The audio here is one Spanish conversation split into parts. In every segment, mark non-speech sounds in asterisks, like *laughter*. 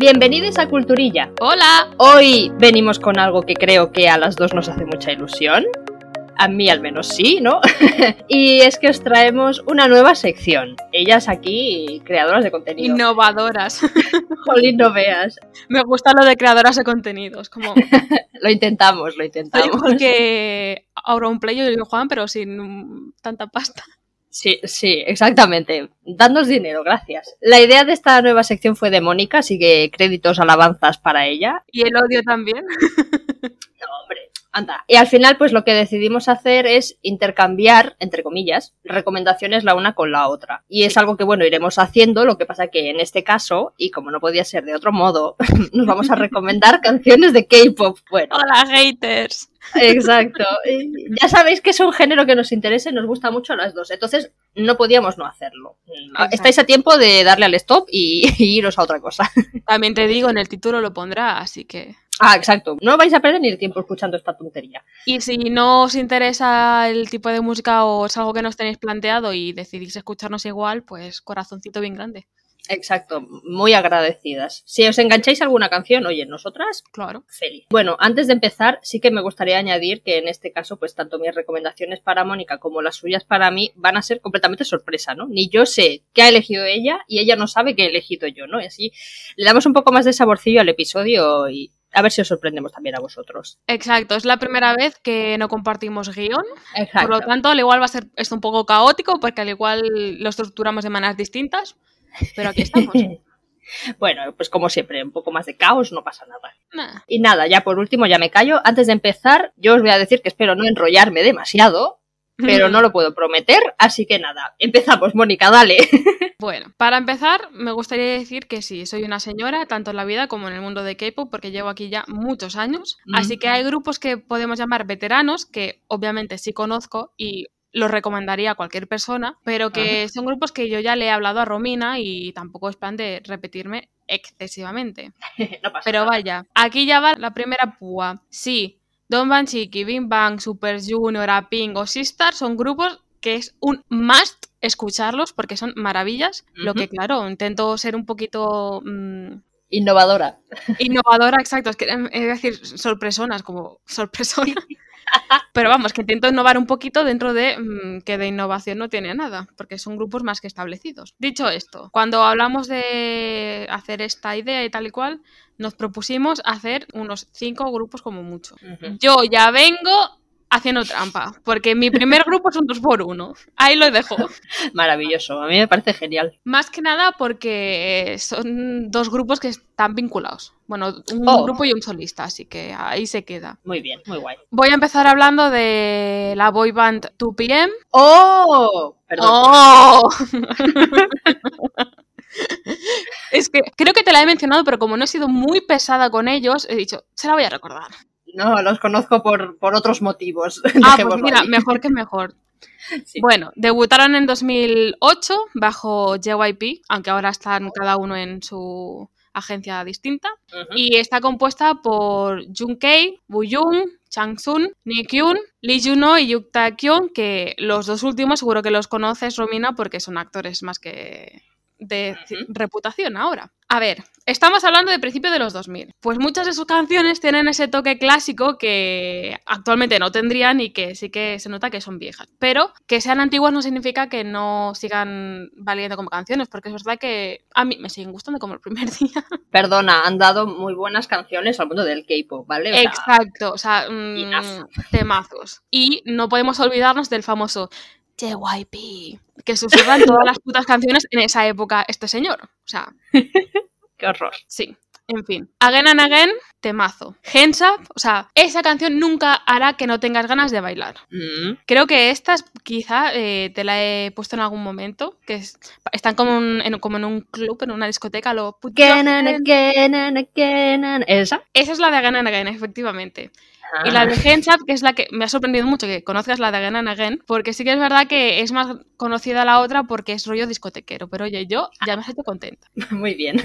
Bienvenidos a Culturilla. ¡Hola! Hoy venimos con algo que creo que a las dos nos hace mucha ilusión. A mí al menos sí, ¿no? *laughs* y es que os traemos una nueva sección. Ellas aquí, creadoras de contenido. Innovadoras. *laughs* Jolín, no veas. Me gusta lo de creadoras de contenidos. Como... *laughs* lo intentamos, lo intentamos. Soy igual que Auronplay y Juan, pero sin tanta pasta. Sí, sí, exactamente. Danos dinero, gracias. La idea de esta nueva sección fue de Mónica, así que créditos, alabanzas para ella. Y el odio también. No, anda. Y al final, pues lo que decidimos hacer es intercambiar, entre comillas, recomendaciones la una con la otra. Y es algo que, bueno, iremos haciendo, lo que pasa que en este caso, y como no podía ser de otro modo, *laughs* nos vamos a recomendar *laughs* canciones de K-pop. Bueno. Hola, haters. Exacto. Ya sabéis que es un género que nos interesa y nos gusta mucho a las dos. Entonces, no podíamos no hacerlo. Exacto. Estáis a tiempo de darle al stop y, *laughs* y iros a otra cosa. También te digo, en el título lo pondrá, así que. Ah, exacto. No vais a perder ni el tiempo escuchando esta tontería. Y si no os interesa el tipo de música o es algo que nos tenéis planteado y decidís escucharnos igual, pues corazoncito bien grande. Exacto, muy agradecidas. Si os engancháis a alguna canción, oye, nosotras, Claro. feliz. Bueno, antes de empezar, sí que me gustaría añadir que en este caso, pues tanto mis recomendaciones para Mónica como las suyas para mí van a ser completamente sorpresa, ¿no? Ni yo sé qué ha elegido ella y ella no sabe qué he elegido yo, ¿no? Y así le damos un poco más de saborcillo al episodio y a ver si os sorprendemos también a vosotros. Exacto, es la primera vez que no compartimos guion, Exacto. por lo tanto, al igual va a ser esto un poco caótico porque al igual lo estructuramos de maneras distintas, pero aquí estamos. *laughs* bueno, pues como siempre, un poco más de caos, no pasa nada. Nah. Y nada, ya por último, ya me callo. Antes de empezar, yo os voy a decir que espero no enrollarme demasiado, pero no lo puedo prometer, así que nada, empezamos, Mónica, dale. *laughs* Bueno, para empezar, me gustaría decir que sí, soy una señora, tanto en la vida como en el mundo de K-pop, porque llevo aquí ya muchos años. Así que hay grupos que podemos llamar veteranos, que obviamente sí conozco y los recomendaría a cualquier persona, pero que son grupos que yo ya le he hablado a Romina y tampoco es plan de repetirme excesivamente. *laughs* no pasa Pero nada. vaya, aquí ya va la primera púa. Sí, Don Ban Chiki, Bing Bang, Super Junior, Aping o Sistar son grupos que es un must escucharlos porque son maravillas. Lo que, claro, intento ser un poquito mm, Innovadora. innovadora, exacto. Es que em, es decir, sorpresonas, como sorpresona. *laughs* Pero vamos, que intento innovar un poquito dentro de mm, que de innovación no tiene nada, porque son grupos más que establecidos. Dicho esto, cuando hablamos de hacer esta idea y tal y cual, nos propusimos hacer unos cinco grupos como mucho. Yo ya vengo haciendo trampa, porque mi primer grupo es un 2 por 1 Ahí lo dejo. *laughs* Maravilloso, a mí me parece genial. Más que nada porque son dos grupos que están vinculados. Bueno, un Oh. grupo y un solista, así que ahí se queda. Muy bien, muy guay. Voy a empezar hablando de la boy band 2PM. ¡Oh! Perdón. ¡Oh! *laughs* es que creo que te la he mencionado, pero como no he sido muy pesada con ellos, he dicho, se la voy a recordar. No, los conozco por, por otros motivos. *laughs* Ah, pues mira, ahí. mejor que mejor. *laughs* Sí. Bueno, debutaron en 2008 bajo JYP, aunque ahora están cada uno en su agencia distinta. Y está compuesta por Junkei, Wooyoung, Changsun, Nikyun, Lee Juno y Yuk Taekyon, que los dos últimos seguro que los conoces, Romina, porque son actores más que de reputación ahora. A ver, estamos hablando de principio de los 2000. Pues muchas de sus canciones tienen ese toque clásico que actualmente no tendrían y que sí que se nota que son viejas. Pero que sean antiguas no significa que no sigan valiendo como canciones, porque es verdad que a mí me siguen gustando como el primer *laughs* día. Perdona, han dado muy buenas canciones al mundo del K-pop, ¿vale? O Exacto, o sea, mm, enough. temazos. Y no podemos olvidarnos del famoso JYP, que susurran todas las putas canciones en esa época este señor. O sea, *laughs* qué horror. sí. En fin, Again and Again, temazo. Hands Up, o sea, esa canción nunca hará que no tengas ganas de bailar. Mm. Creo que esta es- quizá eh, te la he puesto en algún momento, que es- están como, un- en, como en un club, en una discoteca, lo Again and again and again and- ¿Esa? Esa es la de Again and Again, efectivamente. Y la de Up, que es la que me ha sorprendido mucho que conozcas la de Again and Again, porque sí que es verdad que es más conocida la otra porque es rollo discotequero. Pero oye, yo ya me siento contenta. *laughs* Muy bien.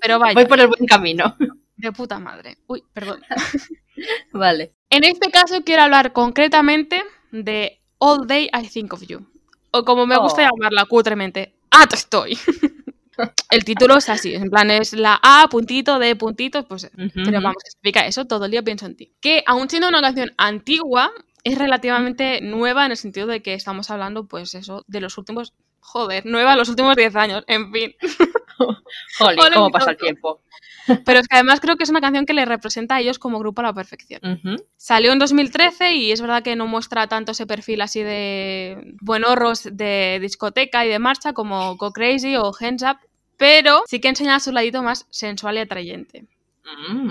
Pero vaya, Voy por el buen camino. de puta madre. Uy, perdón. *laughs* Vale. En este caso quiero hablar concretamente de All Day I Think of You. O como me gusta Oh. llamarla cutremente, ¡Ato estoy! *laughs* el título es así, en plan es la A, puntito, D, puntito, pues pero vamos, explica eso, todo el día pienso en ti. Que aún siendo una canción antigua, es relativamente nueva en el sentido de que estamos hablando, pues eso, de los últimos, joder, nueva los últimos 10 años, en fin. *laughs* Jolín, cómo pasa el tiempo. Pero es que además creo que es una canción que le representa a ellos como grupo a la perfección. Salió en 2013 y es verdad que no muestra tanto ese perfil así de buenorros de discoteca y de marcha como Go Crazy o Hands Up, pero sí que enseña su ladito más sensual y atrayente. Mm.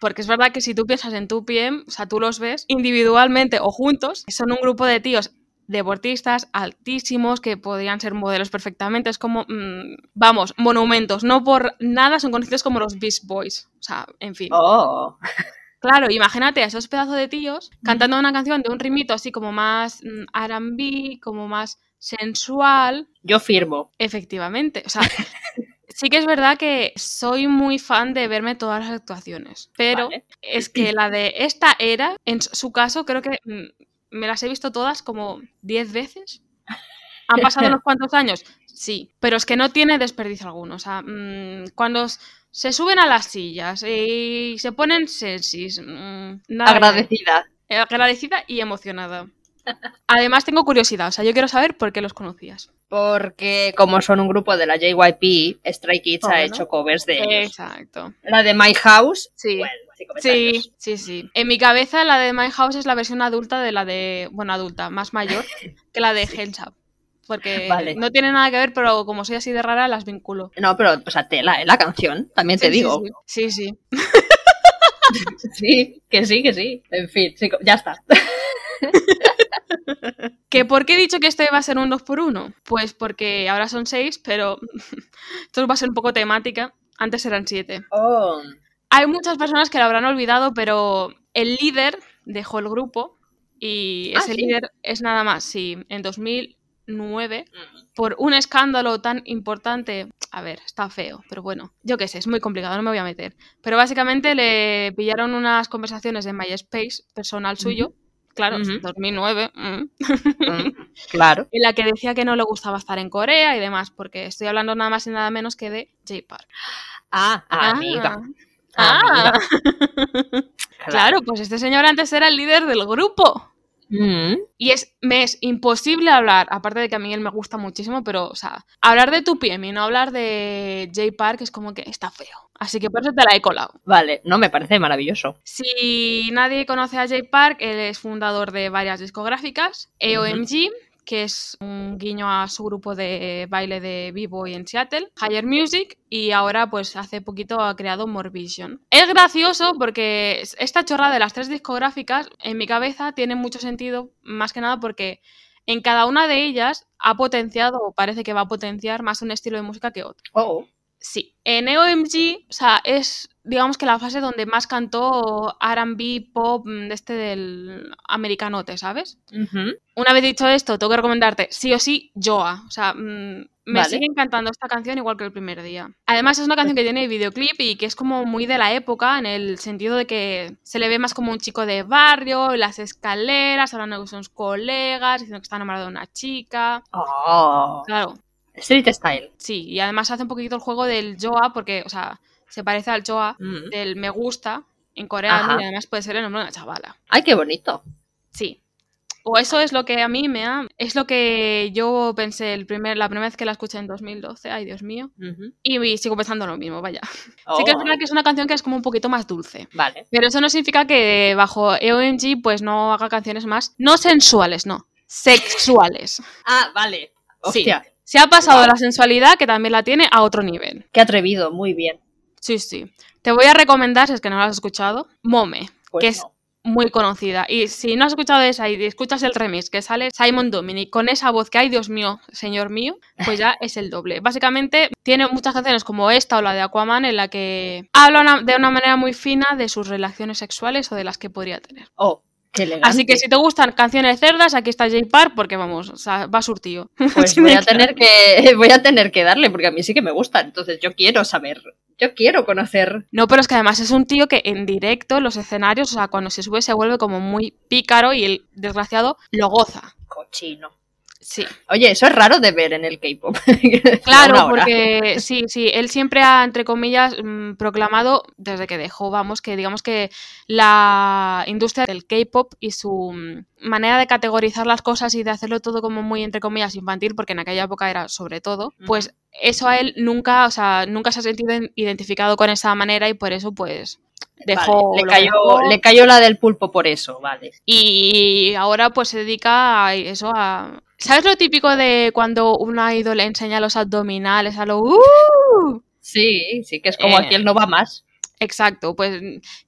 Porque es verdad que si tú piensas en tu PM, o sea, tú los ves individualmente o juntos, son un grupo de tíos deportistas altísimos que podrían ser modelos perfectamente. Es como, mm, vamos, monumentos. No por nada son conocidos como los Beast Boys. O sea, en fin. Oh. Claro, imagínate a esos pedazos de tíos cantando una canción de un ritmito así como más mm, R&B, como más sensual. Yo firmo. Efectivamente, o sea, *laughs* sí que es verdad que soy muy fan de verme todas las actuaciones, pero Vale. es que la de esta era, en su caso, creo que mm, me las he visto todas como 10 veces. ¿Han pasado *laughs* unos cuantos años? Sí, pero es que no tiene desperdicio alguno. O sea, mm, cuando se suben a las sillas y se ponen sensis. Mm, agradecida. Eh, agradecida y emocionada. Además, tengo curiosidad, o sea, yo quiero saber por qué los conocías. Porque, como son un grupo de la JYP, Stray Kids ha hecho covers de ellos. Exacto. La de My House, sí. Sí, sí, sí. En mi cabeza la de My House es la versión adulta de la de, bueno, adulta, más mayor, que la de *laughs* sí. Porque no tiene nada que ver, pero como soy así de rara, las vinculo. No, pero, o sea, te, la, la, canción, también te digo. Sí, sí. *laughs* Sí. que sí, que sí. En fin, sí, ya está. *laughs* ¿Que ¿Por qué he dicho que este va a ser un 2x1? Pues porque ahora son 6, pero esto va a ser un poco temática. Antes eran 7. Oh, hay muchas personas que lo habrán olvidado, pero el líder dejó el grupo y Ah, ese ¿sí? líder es nada más, sí, en 2009, por un escándalo tan importante, a ver, está feo, pero bueno, yo qué sé, es muy complicado, no me voy a meter. Pero básicamente le pillaron unas conversaciones de MySpace personal suyo, claro. 2009, mm, Mm, *laughs* claro. en la que decía que no le gustaba estar en Corea y demás, porque estoy hablando nada más y nada menos que de J-Park. Ah, amiga. Ah. Amiga. *laughs* Claro, pues este señor antes era el líder del grupo. Mm, Y es, me es imposible hablar, aparte de que a mí él me gusta muchísimo, pero, o sea, hablar de tu PM y no hablar de J Park es como que está feo. Así que por eso te la he colado. Vale, no me parece maravilloso. Si nadie conoce a J Park, él es fundador de varias discográficas, EOMG, que es un guiño a su grupo de baile de B-Boy en Seattle, Higher Music, y ahora pues hace poquito ha creado More Vision. Es gracioso porque esta chorra de las tres discográficas en mi cabeza tiene mucho sentido, más que nada porque en cada una de ellas ha potenciado o parece que va a potenciar más un estilo de música que otro. Oh. Sí, en EOMG, o sea, es digamos que la fase donde más cantó RB, pop, mm, de este del americanote, ¿sabes? Una vez dicho esto, tengo que recomendarte sí o sí Joa. O sea, mm, me Vale. sigue encantando esta canción igual que el primer día. Además, es una canción que tiene videoclip y que es como muy de la época, en el sentido de que se le ve más como un chico de barrio, las escaleras, hablando con sus colegas, diciendo que está enamorado de una chica. Oh. Claro, Street Style. sí. Y además hace un poquito el juego del Joa, porque, o sea, se parece al Joa Mm. del me gusta en coreano Ajá. y además puede ser el nombre de una chavala. Ay, qué bonito. Sí. O eso es lo que a mí me ha... Es lo que yo pensé el primer, la primera vez que la escuché en 2012. Ay, Dios mío. Y sigo pensando lo mismo, vaya. Sí que es Oh. verdad que es una canción que es como un poquito más dulce. Vale. Pero eso no significa que bajo EOMG pues no haga canciones más... No sensuales, no. Sexuales. Ah, vale. Sí. Hostia, Se ha pasado la sensualidad, que también la tiene, a otro nivel. qué atrevido, muy bien. Sí, sí. Te voy a recomendar, si es que no la has escuchado, Mome. Pues que es no. muy conocida. Y si no has escuchado esa y escuchas el remix que sale Simon Dominic con esa voz que hay, Dios mío, señor mío, pues ya es el doble. Básicamente tiene muchas canciones como esta o la de Aquaman en la que habla una- de una manera muy fina de sus relaciones sexuales o de las que podría tener. Oh. Así que si te gustan canciones cerdas, aquí está J Park porque vamos, o sea, va surtido. *laughs* Pues voy a tener que *laughs* voy a tener que darle porque a mí sí que me gustan. Entonces yo quiero saber, yo quiero conocer. No, pero es que además es un tío que en directo, los escenarios, o sea, cuando se sube se vuelve como muy pícaro y el desgraciado lo goza. Cochino. Sí. Oye, eso es raro de ver en el K-pop. *laughs* Claro, porque sí, sí, él siempre ha, entre comillas, mm, proclamado, desde que dejó, vamos, que digamos que la industria del K-pop y su mm, manera de categorizar las cosas y de hacerlo todo como muy, entre comillas, infantil, porque en aquella época era sobre todo, pues eso a él nunca, o sea, nunca se ha sentido identificado con esa manera y por eso, pues, dejó, le, cayó, le cayó la del pulpo por eso, vale. Y ahora pues se dedica a eso, a ¿Sabes lo típico de cuando una idol enseña los abdominales a lo... Uh? Sí, sí, que es como aquí él no va más. Exacto, pues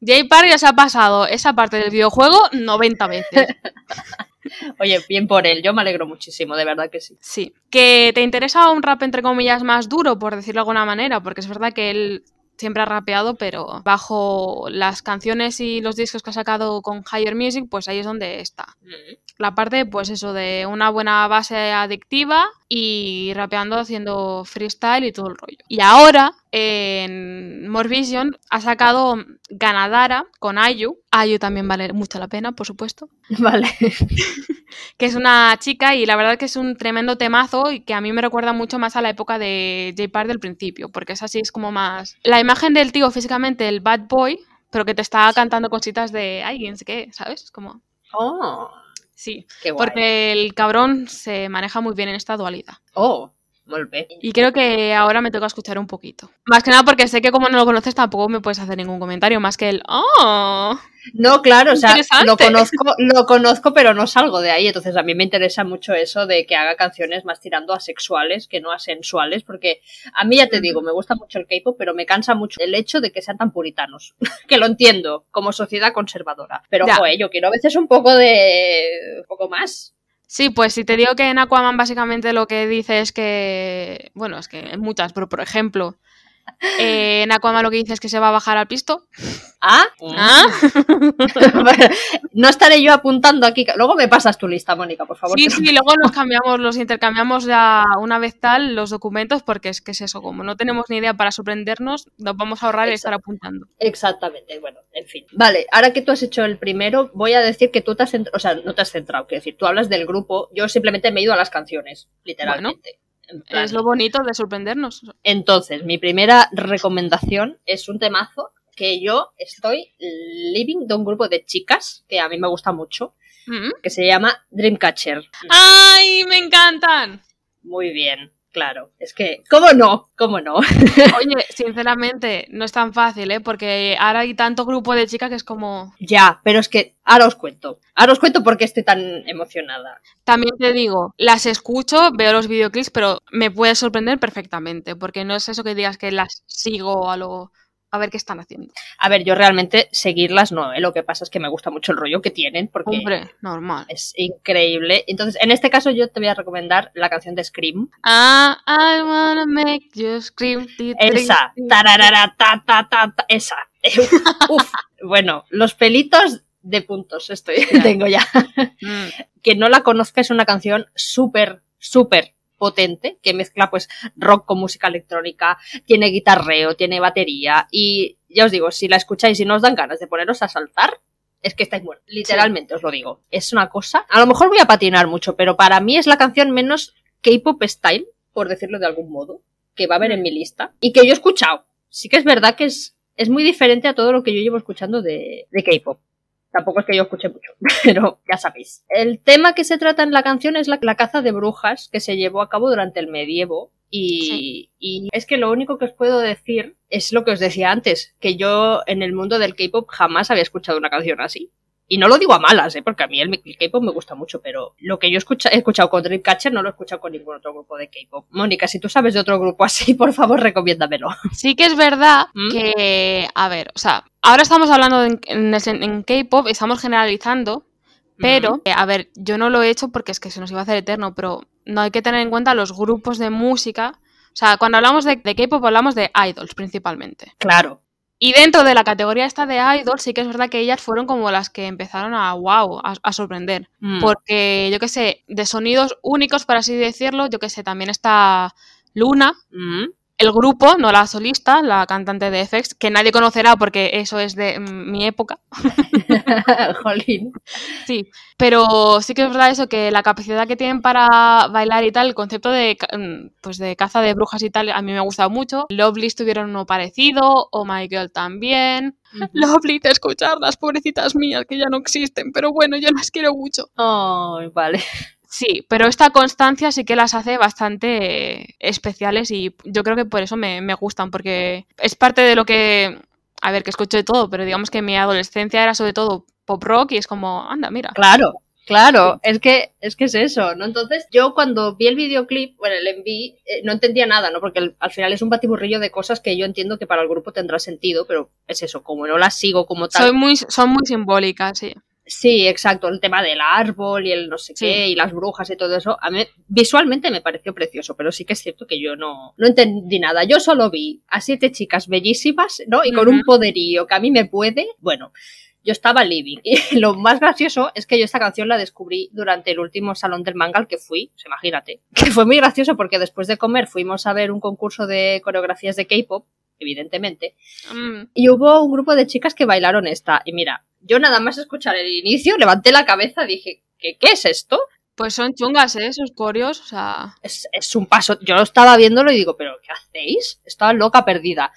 Jay Park ya se ha pasado esa parte del videojuego 90 veces. *laughs* Oye, bien por él, yo me alegro muchísimo, de verdad que sí. Sí, que te interesa un rap entre comillas más duro, por decirlo de alguna manera, porque es verdad que él siempre ha rapeado, pero bajo las canciones y los discos que ha sacado con Higher Music, pues ahí es donde está. Mm. La parte, pues eso, de una buena base adictiva y rapeando haciendo freestyle y todo el rollo. Y ahora, en More Vision, ha sacado Ganadara con Ayu. Ayu también vale mucho la pena, por supuesto. *laughs* Vale. *laughs* que es una chica y la verdad que es un tremendo temazo y que a mí me recuerda mucho más a la época de J Park del principio, porque es así, es como más... La imagen del tío físicamente, el bad boy, pero que te está cantando cositas de alguien, sé qué, ¿sabes? Como... Oh. Sí, porque el cabrón se maneja muy bien en esta dualidad. Oh, Volve. Y creo que ahora me toca escuchar un poquito. Más que nada porque sé que como no lo conoces tampoco me puedes hacer ningún comentario más que el ¡Oh! No, claro, o sea, lo conozco, lo conozco, pero no salgo de ahí. Entonces a mí me interesa mucho eso de que haga canciones más tirando a sexuales que no a sensuales, porque a mí ya te digo, me gusta mucho el K-pop, pero me cansa mucho el hecho de que sean tan puritanos. *laughs* que lo entiendo, como sociedad conservadora. Pero, yo quiero a veces un poco de. un poco más. Sí, pues si te digo que en Aquaman básicamente lo que dice es que, bueno, es que en muchas, pero por ejemplo, eh, en Aquaman lo que dice es que se va a bajar al pisto. ¿Ah? ¿Ah? *laughs* no estaré yo apuntando aquí. Luego me pasas tu lista, Mónica, por favor. Sí, sí, luego los cambiamos, los intercambiamos ya una vez tal los documentos, porque es que es eso, como no tenemos ni idea para sorprendernos, nos vamos a ahorrar y estar apuntando. Exactamente, bueno, en fin. Vale, ahora que tú has hecho el primero, voy a decir que tú te has centrado, o sea, no te has centrado, quiero decir, tú hablas del grupo, yo simplemente me he ido a las canciones, literalmente. Es lo bonito de sorprendernos. Entonces, mi primera recomendación es un temazo que yo estoy living de un grupo de chicas que a mí me gusta mucho, mm. que se llama Dreamcatcher. ¡Ay, me encantan! Muy bien. Claro, es que, ¿cómo no? ¿Cómo no? *laughs* Oye, sinceramente, no es tan fácil, ¿eh? Porque ahora hay tanto grupo de chicas que es como... Ya, pero es que ahora os cuento. Ahora os cuento por qué estoy tan emocionada. También te digo, las escucho, veo los videoclips, pero me puede sorprender perfectamente, porque no es eso que digas que las sigo a lo a ver qué están haciendo. A ver, yo realmente seguirlas no, ¿eh? lo que pasa es que me gusta mucho el rollo que tienen porque Hombre, normal. es increíble. Entonces, en este caso yo te voy a recomendar la canción de Scream. Ah, I wanna make you scream. Esa, tararara, ta, ta, ta, ta, esa. *laughs* Uf, bueno, los pelitos de puntos estoy, *laughs* tengo ya. Mm. Que no la conozca es una canción súper, súper potente que mezcla pues rock con música electrónica, tiene guitarreo, tiene batería y ya os digo, si la escucháis y no os dan ganas de poneros a saltar, es que estáis muertos, literalmente os lo digo. Es una cosa, a lo mejor voy a patinar mucho, pero para mí es la canción menos K-pop style, por decirlo de algún modo, que va a haber en mi lista y que yo he escuchado. Sí que es verdad que es, es muy diferente a todo lo que yo llevo escuchando de, de K-pop. Tampoco es que yo escuche mucho, *laughs* pero ya sabéis. El tema que se trata en la canción es la, caza de brujas que se llevó a cabo durante el medievo. Y, y, es que lo único que os puedo decir es lo que os decía antes, que yo en el mundo del K-pop jamás había escuchado una canción así. Y no lo digo a malas, ¿eh? porque a mí el, K-pop me gusta mucho, pero lo que yo he escuchado con Dreamcatcher no lo he escuchado con ningún otro grupo de K-pop. Mónica, si tú sabes de otro grupo así, por favor, recomiéndamelo. Sí que es verdad ¿Mm? que, a ver, o sea, ahora estamos hablando en, en, K-pop, estamos generalizando, pero, ¿Mm? a ver, yo no lo he hecho porque es que se nos iba a hacer eterno, pero no hay que tener en cuenta los grupos de música. O sea, cuando hablamos de, de K-pop hablamos de idols principalmente. Claro. Y dentro de la categoría esta de idol, sí que es verdad que ellas fueron como las que empezaron a wow, a, sorprender. Mm. Porque, yo qué sé, de sonidos únicos, por así decirlo, yo qué sé, también está Luna, mm. El grupo, no la solista, la cantante de FX, que nadie conocerá porque eso es de mm, mi época. *laughs* Jolín. Sí, pero sí que es verdad eso, que la capacidad que tienen para bailar y tal, el concepto de, mm, pues de caza de brujas y tal, a mí me ha gustado mucho. Lovely tuvieron uno parecido, Oh My Girl también. *laughs* Lovely, te escuchar las pobrecitas mías que ya no existen, pero bueno, yo las quiero mucho. Oh, vale. Sí, pero esta constancia sí que las hace bastante especiales y yo creo que por eso me, me gustan, porque es parte de lo que, a ver, que escucho de todo, pero digamos que mi adolescencia era sobre todo pop rock y es como, anda, mira. Claro, Claro, es que es que es eso, ¿no? Entonces, yo cuando vi el videoclip, bueno, el enví, eh, no entendía nada, ¿no? Porque al final es un batiburrillo de cosas que yo entiendo que para el grupo tendrá sentido, pero es eso, como no las sigo como tal. Soy muy, son muy simbólicas, sí. Sí, exacto, el tema del árbol y el no sé qué y las brujas y todo eso, a mí visualmente me pareció precioso, pero sí que es cierto que yo no, no entendí nada. Yo solo vi a siete chicas bellísimas, ¿no? Y con un poderío que a mí me puede, bueno, yo estaba living. *laughs* Y lo más gracioso es que yo esta canción la descubrí durante el último salón del manga al que fui, pues imagínate. *laughs* Que fue muy gracioso porque después de comer fuimos a ver un concurso de coreografías de K-pop, evidentemente. Mm. Y hubo un grupo de chicas que bailaron esta. Y mira, yo nada más escuchar el inicio, levanté la cabeza, dije, ¿qué, qué es esto? Pues son chungas, ¿eh? Esos coreos, o sea... Es, es, un paso. Yo estaba viéndolo y digo, ¿pero qué hacéis? Estaba loca perdida.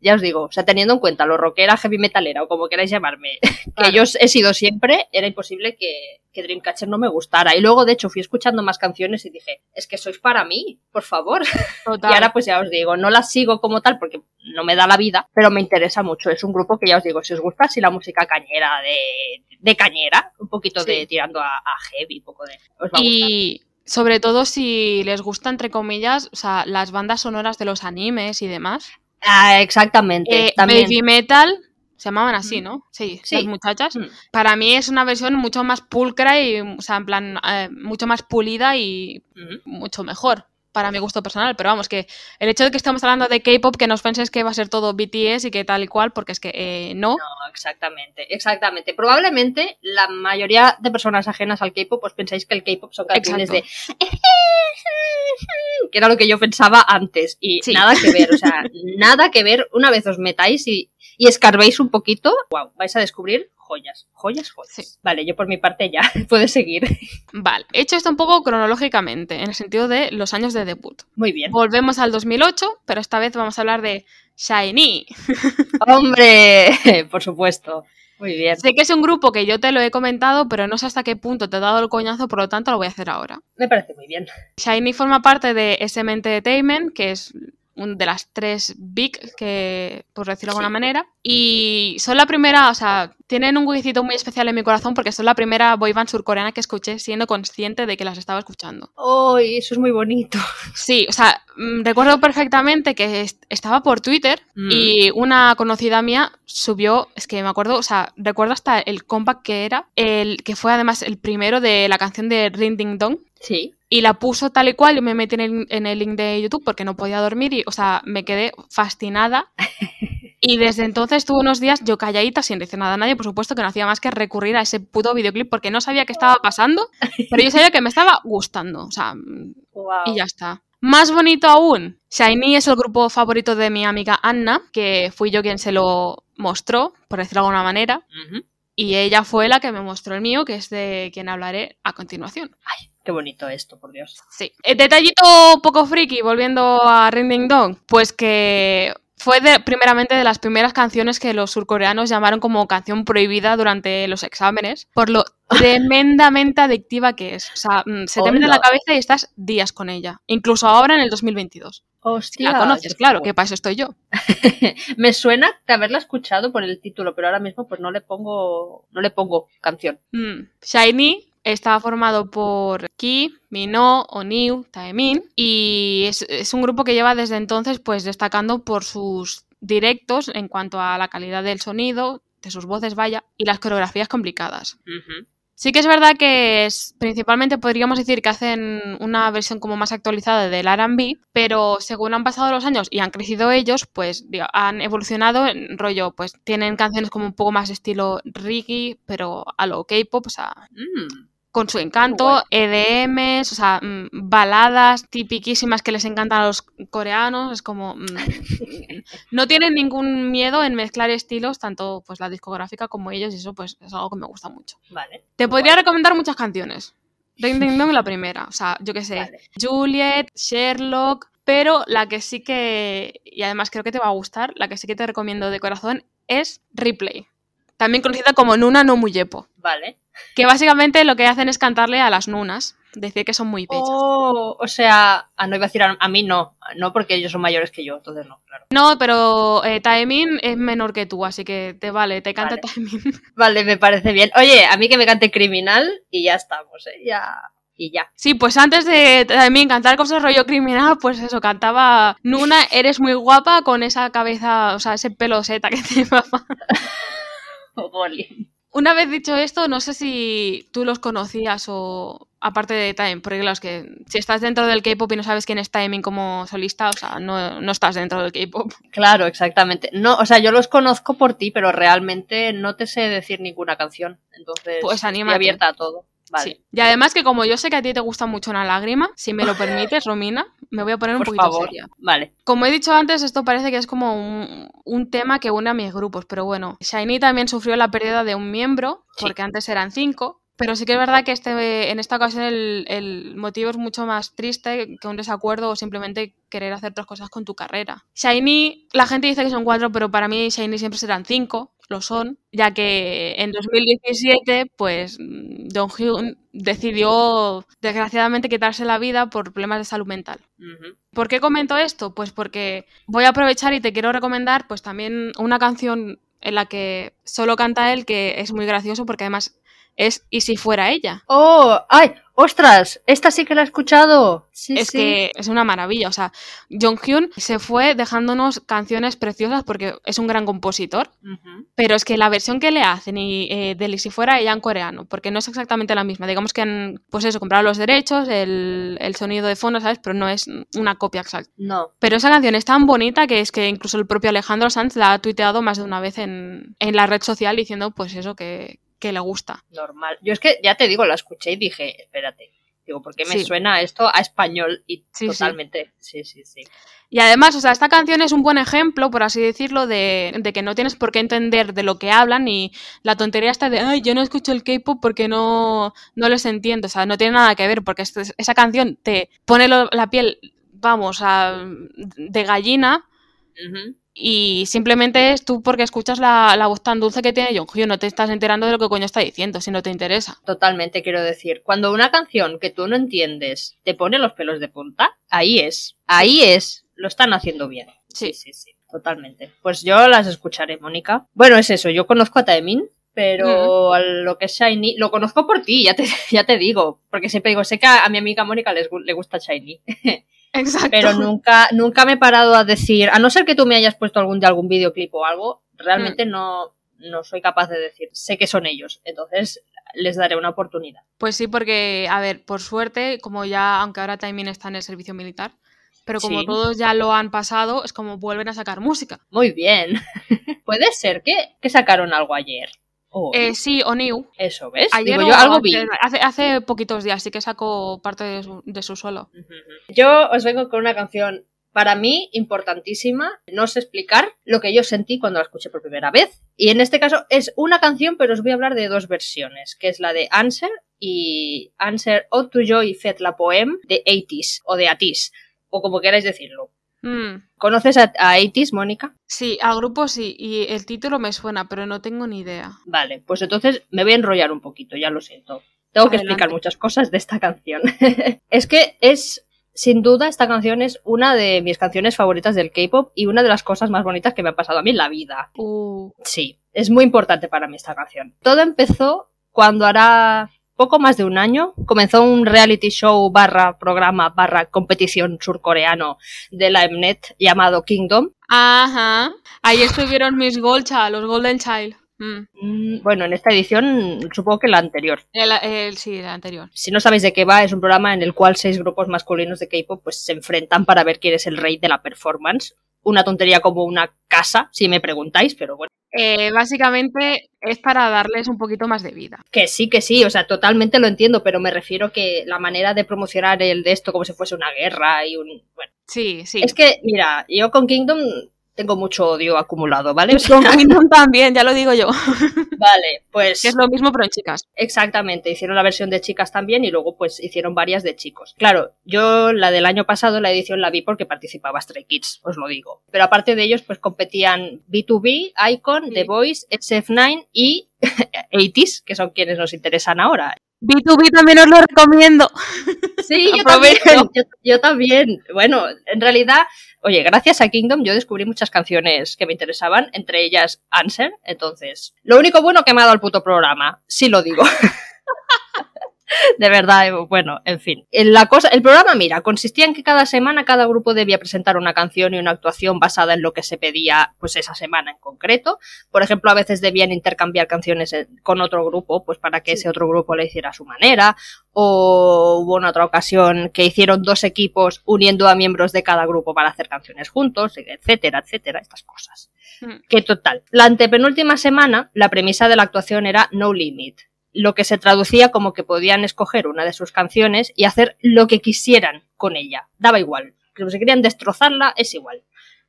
Ya os digo, o sea, teniendo en cuenta lo rockera, heavy metalera o como queráis llamarme, *laughs* Claro. que yo he sido siempre, era imposible que, que Dreamcatcher no me gustara. Y luego, de hecho, fui escuchando más canciones y dije, es que sois para mí, por favor. *laughs* Total. Y ahora, pues ya os digo, no las sigo como tal porque no me da la vida, pero me interesa mucho. Es un grupo que ya os digo, si os gusta así la música cañera de, de cañera, un poquito de tirando a, a heavy, un poco de. Os va a gustar. Y sobre todo si les gusta, entre comillas, o sea, las bandas sonoras de los animes y demás. Ah, exactamente. Eh, también. Baby Metal, se llamaban así, Mm. ¿no? Sí, Sí. las muchachas. Mm. Para mí es una versión mucho más pulcra y, o sea, en plan, eh, mucho más pulida y Mm. mucho mejor para mi gusto personal, pero vamos, que el hecho de que estamos hablando de K-pop, que nos penséis que va a ser todo BTS y que tal y cual, porque es que eh, no. No, exactamente, exactamente. Probablemente la mayoría de personas ajenas al K-pop pues pensáis que el K-pop son canciones de *laughs* que era lo que yo pensaba antes y Sí. nada que ver, o sea, *laughs* nada que ver. Una vez os metáis y, y escarbéis un poquito, wow, vais a descubrir joyas, joyas, joyas. Sí. Vale, yo por mi parte ya *laughs* puedes seguir. Vale, he hecho esto un poco cronológicamente, en el sentido de los años de debut. Muy bien. Volvemos al 2008, pero esta vez vamos a hablar de Shiny. *laughs* Hombre, *laughs* por supuesto. Muy bien. Sé que es un grupo que yo te lo he comentado, pero no sé hasta qué punto te he dado el coñazo, por lo tanto lo voy a hacer ahora. Me parece muy bien. Shiny forma parte de SM Entertainment, que es un de las tres big, que, por decirlo de alguna manera. Y son la primera, o sea, tienen un huequecito muy especial en mi corazón porque son la primera boy band surcoreana que escuché siendo consciente de que las estaba escuchando. ¡Ay, eso es muy bonito! Sí, o sea, mm, recuerdo perfectamente que est- estaba por Twitter Mm. y una conocida mía subió, es que me acuerdo, o sea, recuerdo hasta el comeback que era, el que fue además el primero de la canción de Ring Ding Dong. Sí. Y la puso tal y cual, yo me metí en el, en el link de YouTube porque no podía dormir y, o sea, me quedé fascinada. *laughs* Y desde entonces tuve unos días yo calladita, sin decir nada a nadie, por supuesto que no hacía más que recurrir a ese puto videoclip porque no sabía qué estaba pasando, pero yo sabía que me estaba gustando, o sea, Wow. y ya está. Más bonito aún, Shiny es el grupo favorito de mi amiga Anna, que fui yo quien se lo mostró, por decirlo de alguna manera, y ella fue la que me mostró el mío, que es de quien hablaré a continuación. Qué bonito esto, por Dios. Sí. El detallito poco friki, volviendo a Ring Ding Dong, pues que fue de, primeramente de las primeras canciones que los surcoreanos llamaron como canción prohibida durante los exámenes, por lo *laughs* tremendamente adictiva que es. O sea, mm, se te mete en la cabeza y estás días con ella. Incluso ahora en el 2022. Si Hostia. la conoces, claro, que para eso estoy yo. *laughs* Me suena de haberla escuchado por el título, pero ahora mismo pues no le pongo, no le pongo canción. Mm. Shiny está formado por Ki, Mino, Oniu, Taemin y es, es un grupo que lleva desde entonces pues destacando por sus directos en cuanto a la calidad del sonido, de sus voces, vaya, y las coreografías complicadas. Sí que es verdad que es, principalmente podríamos decir que hacen una versión como más actualizada del R&B, pero según han pasado los años y han crecido ellos, pues digo, han evolucionado en rollo, pues tienen canciones como un poco más de estilo reggae, pero a lo K-pop, o sea, Mm. Con su encanto, EDMs, o sea, mm, baladas tipiquísimas que les encantan a los coreanos, es como... Mm, *laughs* no tienen ningún miedo en mezclar estilos, tanto pues la discográfica como ellos, y eso pues es algo que me gusta mucho. Vale. Te podría recomendar muchas canciones. Ding Ding Dong la primera, o sea, yo qué sé, Vale. Juliet, Sherlock, pero la que sí que, y además creo que te va a gustar, la que sí que te recomiendo de corazón es Replay, también conocida como Nuna no Muyepo, Vale. Que básicamente lo que hacen es cantarle a las nunas, decir que son muy bellas. Oh, o sea, ah, no iba a decir a, a mí no, no porque ellos son mayores que yo, entonces no, claro. No, pero eh, Taemin es menor que tú, así que te vale, te canta Vale. Taemin. *laughs* Vale, me parece bien. Oye, a mí que me cante criminal y ya estamos, ¿eh? Ya. Y ya. Sí, pues antes de Taemin cantar cosas rollo criminal, pues eso, cantaba Nuna, eres muy guapa con esa cabeza, o sea, ese pelo seta que *laughs* te papá. *laughs* Una vez dicho esto, no sé si tú los conocías o aparte de Time, porque claro, es que si estás dentro del K-pop y no sabes quién es Timing como solista, o sea, no, no estás dentro del K-pop. Claro, exactamente. No, o sea, yo los conozco por ti, pero realmente no te sé decir ninguna canción. Entonces, Pues estoy abierta a todo. Vale. Sí. Y además que como yo sé que a ti te gusta mucho una lágrima, si me lo *laughs* permites, Romina, me voy a poner un Por poquito favor. seria. Vale. Como he dicho antes, esto parece que es como un, un tema que une a mis grupos, pero bueno, Shiny también sufrió la pérdida de un miembro, Sí. porque antes eran cinco, pero sí que es verdad que este, en esta ocasión el, el motivo es mucho más triste que un desacuerdo o simplemente querer hacer otras cosas con tu carrera. Shiny, la gente dice que son cuatro, pero para mí Shiny siempre serán cinco, lo son, ya que en 2017, pues Don Hyun decidió desgraciadamente quitarse la vida por problemas de salud mental. ¿Por qué comento esto? Pues porque voy a aprovechar y te quiero recomendar pues también una canción en la que solo canta él que es muy gracioso porque además es Y si fuera ella. ¡Oh! ¡Ay! ¡Ostras! Esta sí que la he escuchado. Sí, es sí. que es una maravilla, o sea, Jonghyun se fue dejándonos canciones preciosas porque es un gran compositor, pero es que la versión que le hacen y eh, del Y si fuera ella en coreano, porque no es exactamente la misma, digamos que han, pues eso, comprado los derechos, el, el sonido de fondo, ¿sabes? Pero no es una copia exacta. No. Pero esa canción es tan bonita que es que incluso el propio Alejandro Sanz la ha tuiteado más de una vez en, en la red social diciendo pues eso que, que le gusta. Normal. Yo es que ya te digo, la escuché y dije, espérate. Digo, ¿por qué me Sí. suena esto a español? Y Sí, totalmente. Sí, sí, sí. Y además, o sea, esta canción es un buen ejemplo, por así decirlo, de, de que no tienes por qué entender de lo que hablan y la tontería está de, ay, yo no escucho el K-pop porque no, no les entiendo. O sea, no tiene nada que ver porque esto es- esa canción te pone lo- la piel, vamos, a, de gallina. Y simplemente es tú porque escuchas la, la voz tan dulce que tiene Jonghyun, no te estás enterando de lo que coño está diciendo, si no te interesa. Totalmente, quiero decir. Cuando una canción que tú no entiendes te pone los pelos de punta, ahí es. Ahí es. Lo están haciendo bien. Sí. sí, sí. Totalmente. Pues yo las escucharé, Mónica. Bueno, es eso. Yo conozco a Taemin, pero a lo que es Shiny, lo conozco por ti, ya te, *laughs* ya te digo. Porque siempre digo, sé que a, a mi amiga Mónica les le gusta Shiny. *laughs* Exacto. Pero nunca, nunca me he parado a decir, a no ser que tú me hayas puesto algún de algún videoclip o algo, realmente Mm. no, no soy capaz de decir, sé que son ellos. Entonces les daré una oportunidad. Pues sí, porque, a ver, por suerte, como ya, aunque ahora Taemin está en el servicio militar, pero como Sí. todos ya lo han pasado, es como vuelven a sacar música. Muy bien. *laughs* Puede ser que, que sacaron algo ayer. O Eh, sí, Oniu. Eso, ¿ves? Ayer Digo, o yo algo vi. hace, hace poquitos días sí que sacó parte de su, de su solo. Yo os vengo con una canción para mí importantísima. No sé explicar lo que yo sentí cuando la escuché por primera vez. Y en este caso es una canción, pero os voy a hablar de dos versiones, que es la de Answer y Answer Ode to Joy Fet la Poem de 80s o de Atis, o como queráis decirlo. Mm, ¿Conoces a, a 80s, Mónica? Sí, al grupo sí, y el título me suena, pero no tengo ni idea. Vale, pues entonces me voy a enrollar un poquito, ya lo siento. Tengo que explicar muchas cosas de esta canción. *laughs* es que es, sin duda, esta canción es una de mis canciones favoritas del K-pop y una de las cosas más bonitas que me ha pasado a mí en la vida. Uh, Sí, es muy importante para mí esta canción. Todo empezó cuando hará poco más de un año comenzó un reality show barra programa barra competición surcoreano de la Mnet llamado Kingdom. ajá. Ahí estuvieron mis Golcha, los Golden Child. Mm, Mm, Bueno, en esta edición supongo que la anterior. El, el- sí, el anterior. Si no sabéis de qué va, es un programa en el cual seis grupos masculinos de K-pop pues, se enfrentan para ver quién es el rey de la performance. Una tontería como una casa, si me preguntáis, pero bueno. eh, básicamente es para darles un poquito más de vida. Que sí, que sí, o sea, totalmente lo entiendo, pero me refiero que la manera de promocionar el de esto como si fuese una guerra y un... Bueno, Sí, sí. es que, mira, yo con Kingdom tengo mucho odio acumulado, ¿vale? Sea, Con también, ya lo digo yo. *laughs* vale, pues... Que es lo mismo, pero en chicas. Exactamente, hicieron la versión de chicas también y luego pues hicieron varias de chicos. Claro, yo la del año pasado, la edición la vi porque participaba Stray Kids, os lo digo. Pero aparte de ellos pues competían B2B, Icon, Sí. The Voice, SF9 y *laughs* 80s, que son quienes nos interesan ahora. B2B también os lo recomiendo. *laughs* Sí, yo también, yo, yo también. Bueno, en realidad, oye, gracias a Kingdom yo descubrí muchas canciones que me interesaban, entre ellas Answer. Entonces, lo único bueno que me ha dado el puto programa, sí lo digo. *laughs* *laughs* De verdad, eh, bueno, en fin. Eh, La cosa, el programa, mira, consistía en que cada semana cada grupo debía presentar una canción y una actuación basada en lo que se pedía, pues esa semana en concreto. Por ejemplo, a veces debían intercambiar canciones eh, con otro grupo, pues para que Sí. ese otro grupo le hiciera a su manera o hubo una otra ocasión que hicieron dos equipos uniendo a miembros de cada grupo para hacer canciones juntos, etcétera, etcétera, estas cosas. Mm. Que total, la antepenúltima semana la premisa de la actuación era No Limit, lo que se traducía como que podían escoger una de sus canciones y hacer lo que quisieran con ella, daba igual, que si querían destrozarla es igual,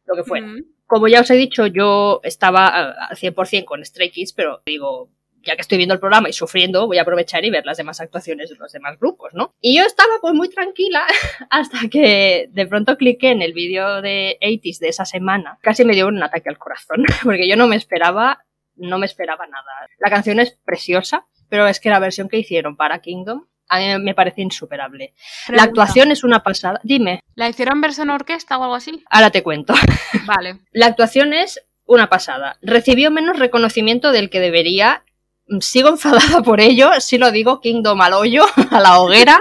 lo que fuera como ya os he dicho, yo estaba a- al 100% con Stray Kids, pero digo, ya que estoy viendo el programa y sufriendo, voy a aprovechar y ver las demás actuaciones de los demás grupos, ¿no? Y yo estaba pues muy tranquila *laughs* hasta que de pronto cliqué en el vídeo de 80s de esa semana. Casi me dio un ataque al corazón, *laughs* porque yo no me esperaba, no me esperaba nada. La canción es preciosa, pero es que la versión que hicieron para Kingdom a mí me parece insuperable. La actuación es una pasada. Dime, ¿La hicieron versión orquesta o algo así? ahora te cuento. *laughs* Vale. La actuación es una pasada. Recibió menos reconocimiento del que debería. Sigo *laughs* enfadada por ello, sí lo digo, Kingdom al hoyo, *laughs* a la hoguera.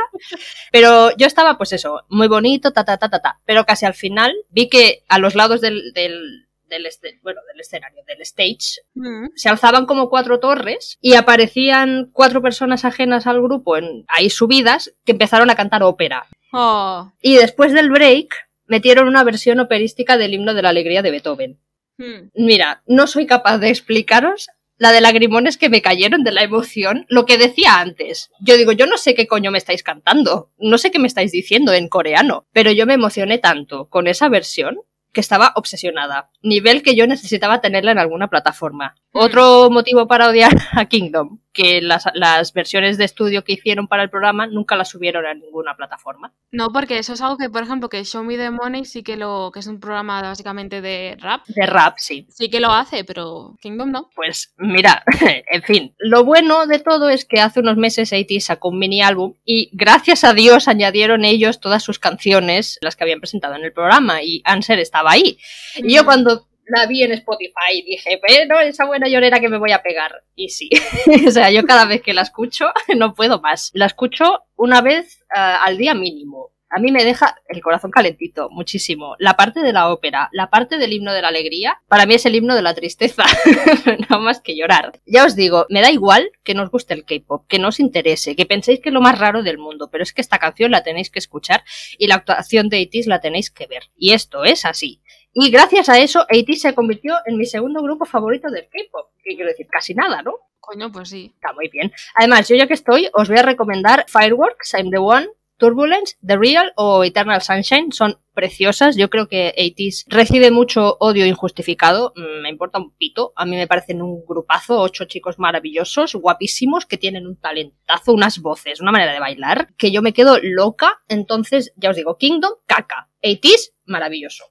Pero yo estaba, pues eso, muy bonito, ta, ta, ta, ta, ta. Pero casi al final vi que a los lados del, del, del, este- bueno, del escenario, del stage, Mm. se alzaban como cuatro torres y aparecían cuatro personas ajenas al grupo, en, ahí subidas, que empezaron a cantar ópera. Oh. Y después del break, metieron una versión operística del himno de la alegría de Beethoven. Mm. Mira, no soy capaz de explicaros la de lagrimones que me cayeron de la emoción, lo que decía antes. Yo digo, yo no sé qué coño me estáis cantando, no sé qué me estáis diciendo en coreano, pero yo me emocioné tanto con esa versión que estaba obsesionada, nivel que yo necesitaba tenerla en alguna plataforma. Otro motivo para odiar *laughs* a Kingdom, que las, las versiones de estudio que hicieron para el programa nunca las subieron a ninguna plataforma. No, porque eso es algo que, por ejemplo, que Show Me the Money sí que lo, que es un programa básicamente de rap, De rap, sí. sí que lo hace, pero Kingdom no. Pues mira, *laughs* en fin, lo bueno de todo es que hace unos meses AT sacó un mini álbum y gracias a Dios añadieron ellos todas sus canciones, las que habían presentado en el programa y Answer estaba ahí. Y yo Mm. cuando la vi en Spotify dije, pero esa buena llorera que me voy a pegar. Y sí, *laughs* o sea, yo cada vez que la escucho *laughs* no puedo más. La escucho una vez ah, al día mínimo. A mí me deja el corazón calentito, muchísimo. La parte de la ópera, la parte del himno de la alegría, para mí es el himno de la tristeza. *laughs* no más que llorar. Ya os digo, me da igual que no os guste el K-pop, que no os interese, que penséis que es lo más raro del mundo, pero es que esta canción la tenéis que escuchar y la actuación de ATEEZ la tenéis que ver. Y esto es así. Y gracias a eso, ATEEZ se convirtió en mi segundo grupo favorito del K-pop. Que quiero decir, casi nada, ¿no? Coño, pues sí. Está muy bien. Además, yo ya que estoy, os voy a recomendar Fireworks, I'm the One, Turbulence, The Real o Eternal Sunshine. Son preciosas. Yo creo que 80s recibe mucho odio injustificado. Mm, Me importa un pito. A mí me parecen un grupazo, ocho chicos maravillosos, guapísimos, que tienen un talentazo, unas voces, una manera de bailar, que yo me quedo loca. Entonces, ya os digo, Kingdom, caca. 80s, maravilloso.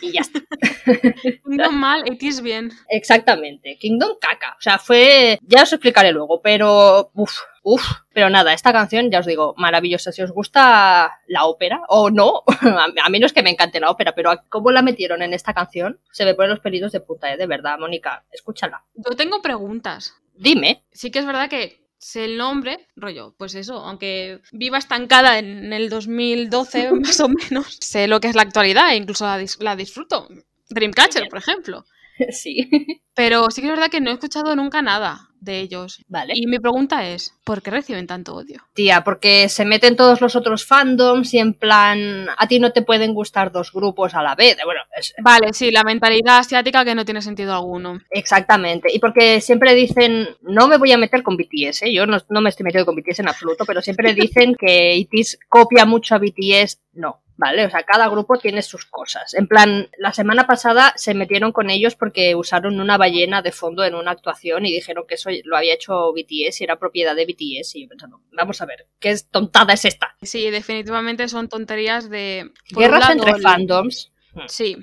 Y ya está. *laughs* Kingdom mal, 80s bien. Exactamente, Kingdom caca. O sea, fue. Ya os explicaré luego, pero. Uf, uf. Pero nada, esta canción, ya os digo, maravillosa. Si os gusta la ópera, o no, *laughs* a mí no es que me encante la ópera, pero cómo la metieron en esta canción, se me ponen los pelitos de puta, ¿eh? De verdad, Mónica, escúchala. Yo tengo preguntas. Dime. Sí que es verdad que sé el nombre, rollo, pues eso, aunque viva estancada en el 2012 *laughs* más o menos, sé lo que es la actualidad e incluso la, dis- la disfruto. Dreamcatcher, por ejemplo. *laughs* Sí. Pero sí que es verdad que no he escuchado nunca nada. de ellos. Vale. Y mi pregunta es, ¿por qué reciben tanto odio? Tía, porque se meten todos los otros fandoms y en plan, a ti no te pueden gustar dos grupos a la vez. Bueno, es- Vale, sí, la mentalidad asiática que no tiene sentido alguno. exactamente. Y porque siempre dicen, no me voy a meter con BTS, ¿eh? yo no, no me estoy metiendo con BTS en absoluto, pero siempre dicen que ITZY copia mucho a BTS. No. ¿Vale? O sea, cada grupo tiene sus cosas. En plan, la semana pasada se metieron con ellos porque usaron una ballena de fondo en una actuación y dijeron que eso lo había hecho BTS y era propiedad de BTS. Y yo pensando, vamos a ver, ¿qué es tontada es esta? Sí, definitivamente son tonterías de... Guerras lado, entre fandoms. Sí.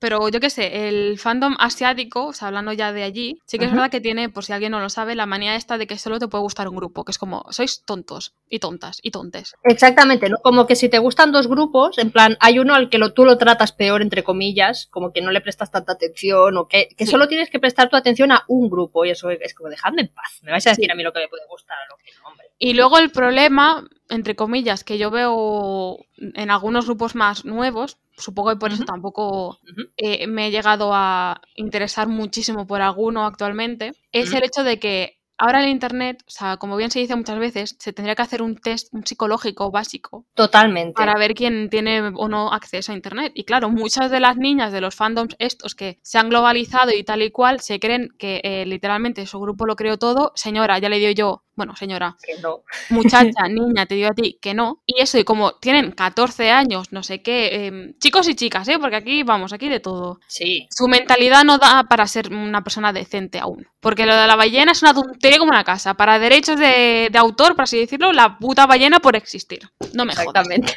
Pero yo qué sé, el fandom asiático, o sea, hablando ya de allí, sí que es verdad que tiene, por si alguien no lo sabe, la manía esta de que solo te puede gustar un grupo, que es como, sois tontos y tontas y tontes. Exactamente, ¿no? Como que si te gustan dos grupos, en plan, hay uno al que lo, tú lo tratas peor, entre comillas, como que no le prestas tanta atención o que, que Sí. solo tienes que prestar tu atención a un grupo y eso es como, dejadme en paz. Me vais a decir Sí. a mí lo que me puede gustar o lo que no, hombre. Y luego el problema, entre comillas, que yo veo en algunos grupos más nuevos, supongo que por eso tampoco eh, me he llegado a interesar muchísimo por alguno actualmente, es el hecho de que ahora en Internet, o sea, como bien se dice muchas veces, se tendría que hacer un test un psicológico básico Totalmente. para ver quién tiene o no acceso a Internet. Y claro, muchas de las niñas de los fandoms estos que se han globalizado y tal y cual, se creen que eh, literalmente su grupo lo creó todo. Señora, ya le digo yo, bueno, señora, Que no. *laughs* muchacha, niña, te digo a ti que no. Y eso, y como tienen 14 años, no sé qué, em, chicos y chicas, ¿eh? Porque aquí, vamos, aquí de todo. Sí. Su mentalidad no da para ser una persona decente aún. Porque lo de la ballena es una tontería como una casa. Para derechos de, de autor, por así decirlo, la puta ballena por existir. No me jodas. Exactamente.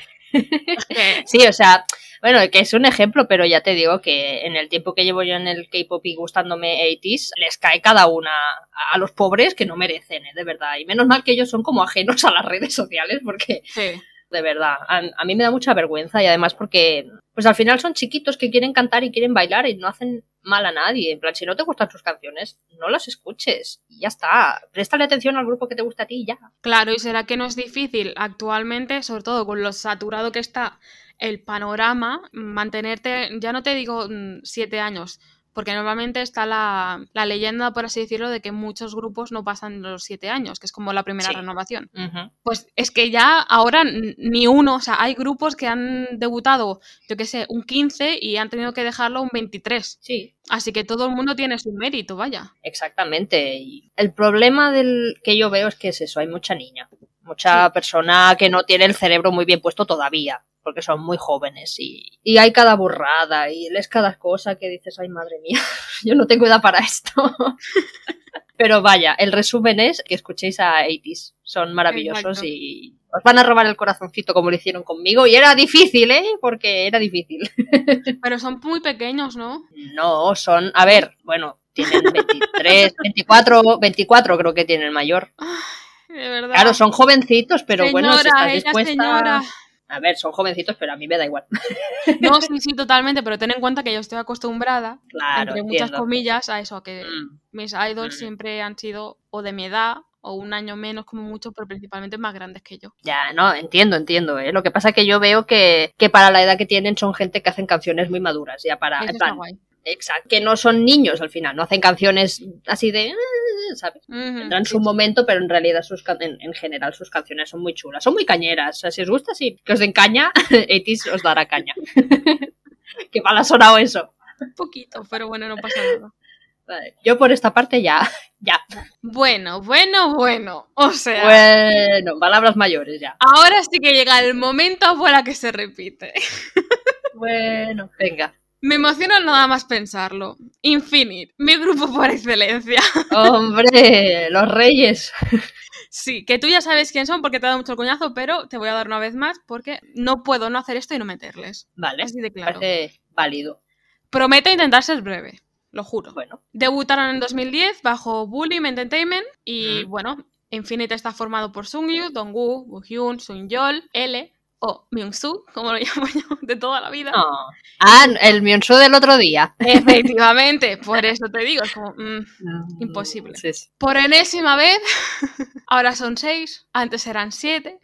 Que- *laughs* Sí, o sea, bueno, que es un ejemplo, pero ya te digo que en el tiempo que llevo yo en el K-pop y gustándome 80s, les cae cada una a los pobres que no merecen, ¿eh? de verdad. Y menos mal que ellos son como ajenos a las redes sociales, porque sí. de verdad, a, a mí me da mucha vergüenza y además porque, pues al final son chiquitos que quieren cantar y quieren bailar y no hacen mal a nadie. En plan, si no te gustan sus canciones, no las escuches y ya está. Préstale atención al grupo que te gusta a ti y ya. Claro, y será que no es difícil actualmente, sobre todo con lo saturado que está el panorama, mantenerte, ya no te digo mm, siete años, porque normalmente está la, la leyenda, por así decirlo, de que muchos grupos no pasan los siete años, que es como la primera Sí. renovación. Pues es que ya ahora ni uno, o sea, hay grupos que han debutado, yo qué sé, un 15 y han tenido que dejarlo un 23. Sí, Así que todo el mundo tiene su mérito, vaya. Exactamente. Y el problema del que yo veo es que es eso, hay mucha niña, mucha persona que no tiene el cerebro muy bien puesto todavía, porque son muy jóvenes y, y hay cada burrada y lees cada cosa que dices, ay madre mía, *laughs* yo no tengo edad para esto. *laughs* Pero vaya, el resumen es que escuchéis a 80s, son maravillosos Exacto. y os van a robar el corazoncito como lo hicieron conmigo y era difícil, ¿eh? Porque era difícil. *laughs* Pero son muy pequeños, ¿no? No, son, a ver, bueno, tienen 23, 24, 24 creo que tiene el mayor. De verdad. Claro, son jovencitos, pero bueno, si estás dispuesta... señora. A ver, son jovencitos, pero a mí me da igual. No, *laughs* sí, sí, totalmente, pero ten en cuenta que yo estoy acostumbrada, Claro, entre muchas comillas, a eso, a que Mm, mis idols Mm. siempre han sido o de mi edad o un año menos como mucho, pero principalmente más grandes que yo. Ya, no, entiendo, entiendo. ¿eh? Lo que pasa es que yo veo que, que para la edad que tienen son gente que hacen canciones muy maduras, ya para... Eso está guay. Exacto, que no son niños al final, no hacen canciones así de... ¿Sabes? Ujú, Tendrán sí, su sí. momento, pero en realidad sus en, en general sus canciones son muy chulas, son muy cañeras. O sea, si os gusta, sí, que os den caña, *laughs* Etis os dará caña. *laughs* Qué mal ha sonado eso. Un poquito, pero bueno, no pasa nada. Vale, Yo por esta parte ya, ya. Bueno, bueno, bueno. O sea, Bueno, palabras mayores ya. ahora sí que llega el momento para que se repite. Bueno, venga. Me emociona nada más pensarlo. Infinite, mi grupo por excelencia. *laughs* Hombre, los reyes. Sí, que tú ya sabes quién son porque te he dado mucho el coñazo, pero te voy a dar una vez más porque no puedo no hacer esto y no meterles. Vale, Así de claro. parece válido. Prometo intentar ser breve, lo juro. Bueno, Debutaron en 2010 bajo Bullim Entertainment y Mm. bueno, Infinite está formado por Sungyu, Dongwoo, Woohyun, Sunyol, L o Myungsu, como lo *laughs* llamo yo de toda la vida. no. Ah, el Myunsu del otro día. Efectivamente, por eso te digo, es como mm, Imposible. Sí, sí. por enésima vez. *laughs* Ahora son seis, antes eran siete.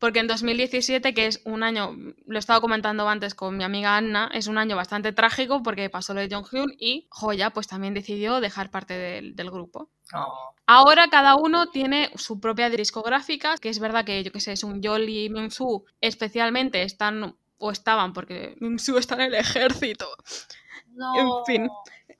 Porque en 2017, que es un año, lo he estado comentando antes con mi amiga Anna, es un año bastante trágico porque pasó lo de Jonghyun y Joya pues también decidió dejar parte del, del grupo. Oh. Ahora cada uno tiene su propia discográfica, que es verdad que yo que sé, es un Yoli y Mingsu especialmente están o estaban porque Mingsu está en el ejército. En fin,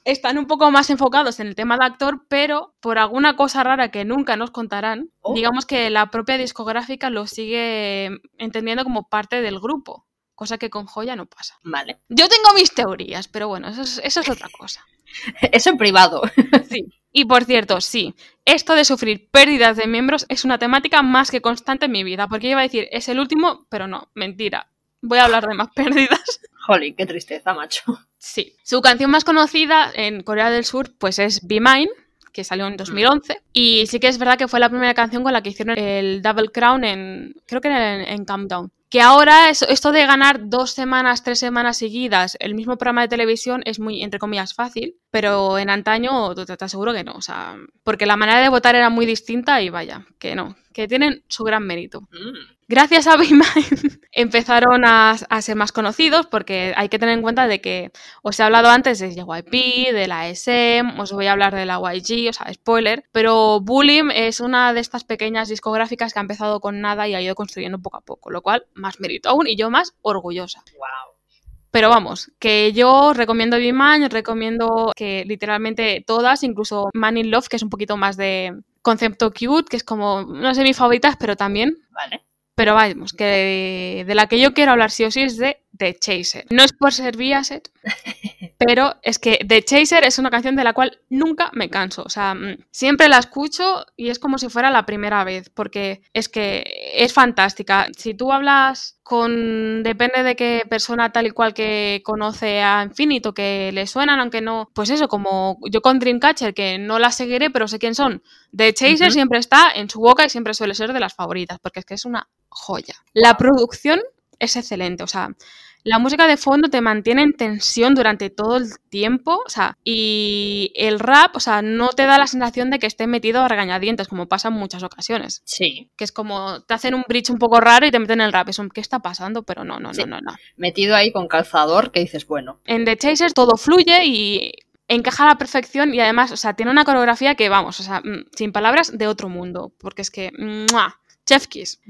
están un poco más enfocados en el tema de actor, pero por alguna cosa rara que nunca nos contarán, Oh. digamos que la propia discográfica lo sigue entendiendo como parte del grupo, cosa que con Joya no pasa. Vale. Yo tengo mis teorías, pero bueno, eso es, eso es otra cosa. *laughs* Eso en privado. *laughs* Sí. Y por cierto, sí, esto de sufrir pérdidas de miembros es una temática más que constante en mi vida, porque yo iba a decir, es el último, pero no, mentira. Voy a hablar de más *laughs* pérdidas. Jolín, qué tristeza, macho. *laughs* Sí. Su canción más conocida en Corea del Sur, pues es Be Mine, que salió en 2011. Y sí que es verdad que fue la primera canción con la que hicieron el Double Crown en, creo que era en, en Countdown. Que ahora es- esto de ganar dos semanas, tres semanas seguidas el mismo programa de televisión es muy, entre comillas, fácil, pero en antaño te, te aseguro que no, o sea, porque la manera de votar era muy distinta y vaya, que no, que tienen su gran mérito. Mm. Gracias a Be Mine *laughs* empezaron a, a ser más conocidos porque hay que tener en cuenta de que os he hablado antes de JYP, de la SM, os voy a hablar de la YG, o sea, spoiler, pero Bullim es una de estas pequeñas discográficas que ha empezado con nada y ha ido construyendo poco a poco, lo cual más mérito aún y yo más orgullosa. Wow. Pero vamos, que yo recomiendo Be Mine, recomiendo que literalmente todas, incluso Man in Love, que es un poquito más de concepto cute, que es como, no sé, mis favoritas, pero también Vale. pero vamos, que de, de la que yo quiero hablar sí o sí es de The Chaser. No es por ser Biaset, *laughs* pero es que The Chaser es una canción de la cual nunca me canso. O sea, mm, siempre la escucho y es como si fuera la primera vez, porque es que es fantástica. Si tú hablas con. depende de qué persona tal y cual que conoce a Infinito, que le suenan, aunque no. Pues eso, como yo con Dreamcatcher, que no la seguiré, pero sé quién son. The Chaser siempre está en su boca y siempre suele ser de las favoritas, porque es que es una joya. La producción es excelente, o sea, la música de fondo te mantiene en tensión durante todo el tiempo, o sea, y el rap, o sea, no te da la sensación de que esté metido a regañadientes, como pasa en muchas ocasiones. Sí. Que es como, te hacen un bridge un poco raro y te meten el rap. Es un, ¿qué está pasando? Pero no, no, Sí. no, no, no. Metido ahí con calzador que dices, bueno. En The Chasers todo fluye y encaja a la perfección y además, o sea, tiene una coreografía que, vamos, o sea, mm, sin palabras, de otro mundo. Porque es que, ¡mua! Chef Kiss.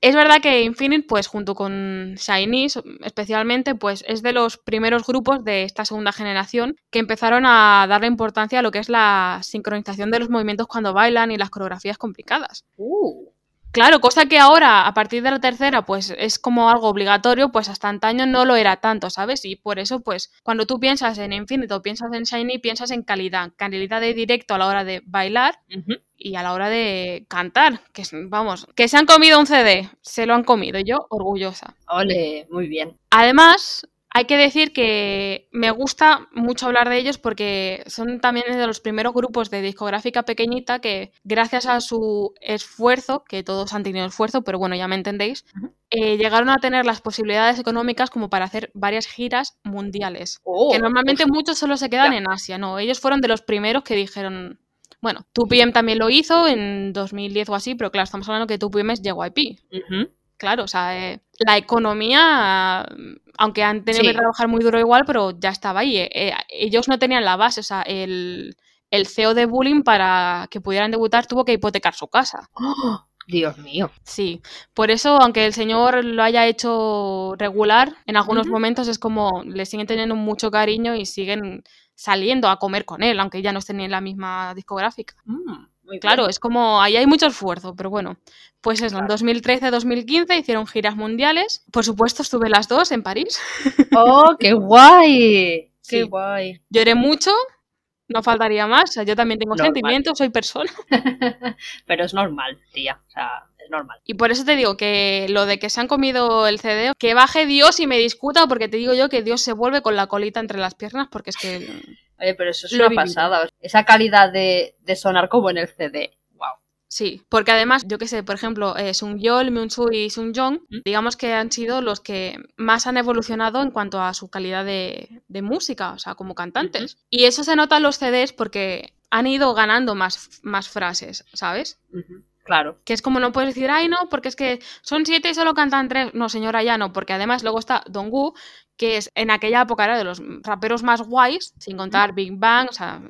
Es verdad que Infinite, pues junto con Shiny, especialmente, pues es de los primeros grupos de esta segunda generación que empezaron a darle importancia a lo que es la sincronización de los movimientos cuando bailan y las coreografías complicadas. Uh. Claro, cosa que ahora, a partir de la tercera, pues es como algo obligatorio, pues hasta antaño no lo era tanto, ¿sabes? Y por eso, pues, cuando tú piensas en Infinite o piensas en Shiny, piensas en calidad, calidad de directo a la hora de bailar y a la hora de cantar, que vamos, que se han comido un CD, se lo han comido, yo orgullosa. Ole, muy bien. Además, hay que decir que me gusta mucho hablar de ellos porque son también de los primeros grupos de discográfica pequeñita que gracias a su esfuerzo, que todos han tenido esfuerzo, pero bueno, ya me entendéis, eh, llegaron a tener las posibilidades económicas como para hacer varias giras mundiales. Oh, que normalmente pues, muchos solo se quedan ya. en Asia, no, ellos fueron de los primeros que dijeron, bueno, 2PM también lo hizo en 2010 o así, pero claro, estamos hablando que 2PM es JYP. ujú. Claro, o sea, eh, la economía, aunque han tenido Sí. que trabajar muy duro igual, pero ya estaba ahí. eh, eh, ellos no tenían la base, o sea, el, el CEO de Bullying para que pudieran debutar tuvo que hipotecar su casa. ¡Oh! *gasps* Dios mío. Sí, por eso, aunque el señor lo haya hecho regular, en algunos momentos es como le siguen teniendo mucho cariño y siguen saliendo a comer con él, aunque ya no estén en la misma discográfica. Mm, muy Claro, bien. es como, ahí hay mucho esfuerzo, pero bueno, pues eso, en Claro. 2013-2015 hicieron giras mundiales. Por supuesto, estuve las dos en París. *laughs* ¡Oh, qué guay! ¡Qué guay! Lloré mucho, no faltaría más. O sea, yo también tengo Normal. sentimientos, soy persona. *laughs* Pero es normal, tía. O sea, es normal. Y por eso te digo que lo de que se han comido el CD, que baje Dios y me discuta, porque te digo yo que Dios se vuelve con la colita entre las piernas, porque es que Oye, pero eso es Lo una vivido. pasada. Esa calidad de, de sonar como en el CD. Wow. Sí, porque además, yo qué sé, por ejemplo, eh, Sung Yeol, Myung-soo y Sung Jong, digamos que han sido los que más han evolucionado en cuanto a su calidad de, de música, o sea, como cantantes. Y eso se nota en los CDs porque han ido ganando más, más frases, ¿sabes? Ujú. Claro. Que es como no puedes decir, ay, no, porque es que son siete y solo cantan tres. No, señora, ya no, porque además luego está Donggu, que es en aquella época era de los raperos más guays, sin contar Big Bang, o sea,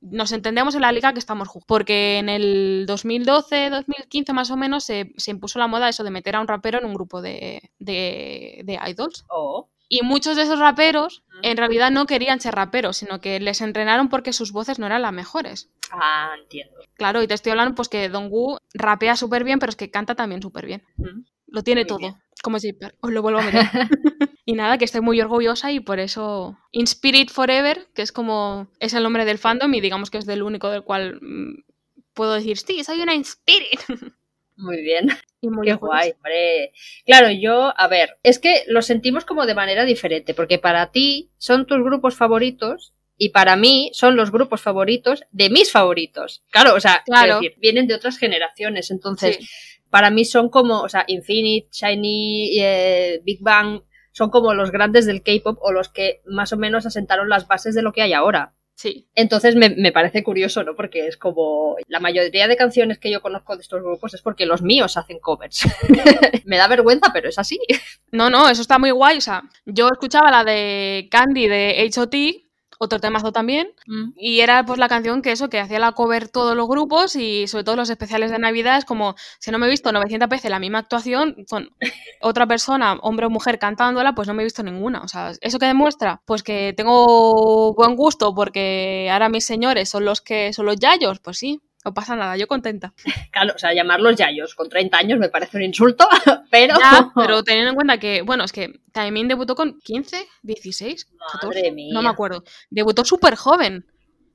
nos entendemos en la liga que estamos jugando. Porque en el 2012, 2015 más o menos se, se impuso la moda eso de meter a un rapero en un grupo de, de, de idols. Oh. Y muchos de esos raperos en realidad no querían ser raperos, sino que les entrenaron porque sus voces no eran las mejores. Ah, entiendo. Claro, y te estoy hablando pues que Donggu rapea súper bien, pero es que canta también súper bien. Lo tiene Muy todo, bien. como Zipper. Os lo vuelvo a meter. *laughs* y nada, que estoy muy orgullosa y por eso In Spirit Forever, que es como es el nombre del fandom y digamos que es del único del cual mm, puedo decir, sí, soy una In Spirit. *laughs* Muy bien. *laughs* y muy Qué guay, hombre. Claro, yo, a ver, es que lo sentimos como de manera diferente, porque para ti son tus grupos favoritos y para mí son los grupos favoritos de mis favoritos. Claro, o sea, Claro. decir, vienen de otras generaciones, entonces Sí. para mí son como, o sea, Infinite, Shiny, eh, Big Bang, son como los grandes del K-pop o los que más o menos asentaron las bases de lo que hay ahora. Sí, Entonces me, me parece curioso, ¿no? Porque es como la mayoría de canciones que yo conozco de estos grupos es porque los míos hacen covers. *laughs* me da vergüenza, pero es así. No, no, eso está muy guay. O sea, yo escuchaba la de Candy de H.O.T., otro temazo también, y era pues la canción que eso, que hacía la cover todos los grupos y sobre todo los especiales de Navidad. Es como, si no me he visto 900 veces la misma actuación con otra persona, hombre o mujer, cantándola, pues no me he visto ninguna. O sea, ¿eso que demuestra? Pues que tengo buen gusto porque ahora mis señores son los que son los yayos. Pues sí, no pasa nada, yo contenta. *laughs* Claro, o sea, llamarlos yayos con 30 años me parece un insulto, *laughs* pero... Ya, pero teniendo en cuenta que, bueno, es que Taemin debutó con 15, 16, 14, Madre mía. no me acuerdo. Debutó súper joven.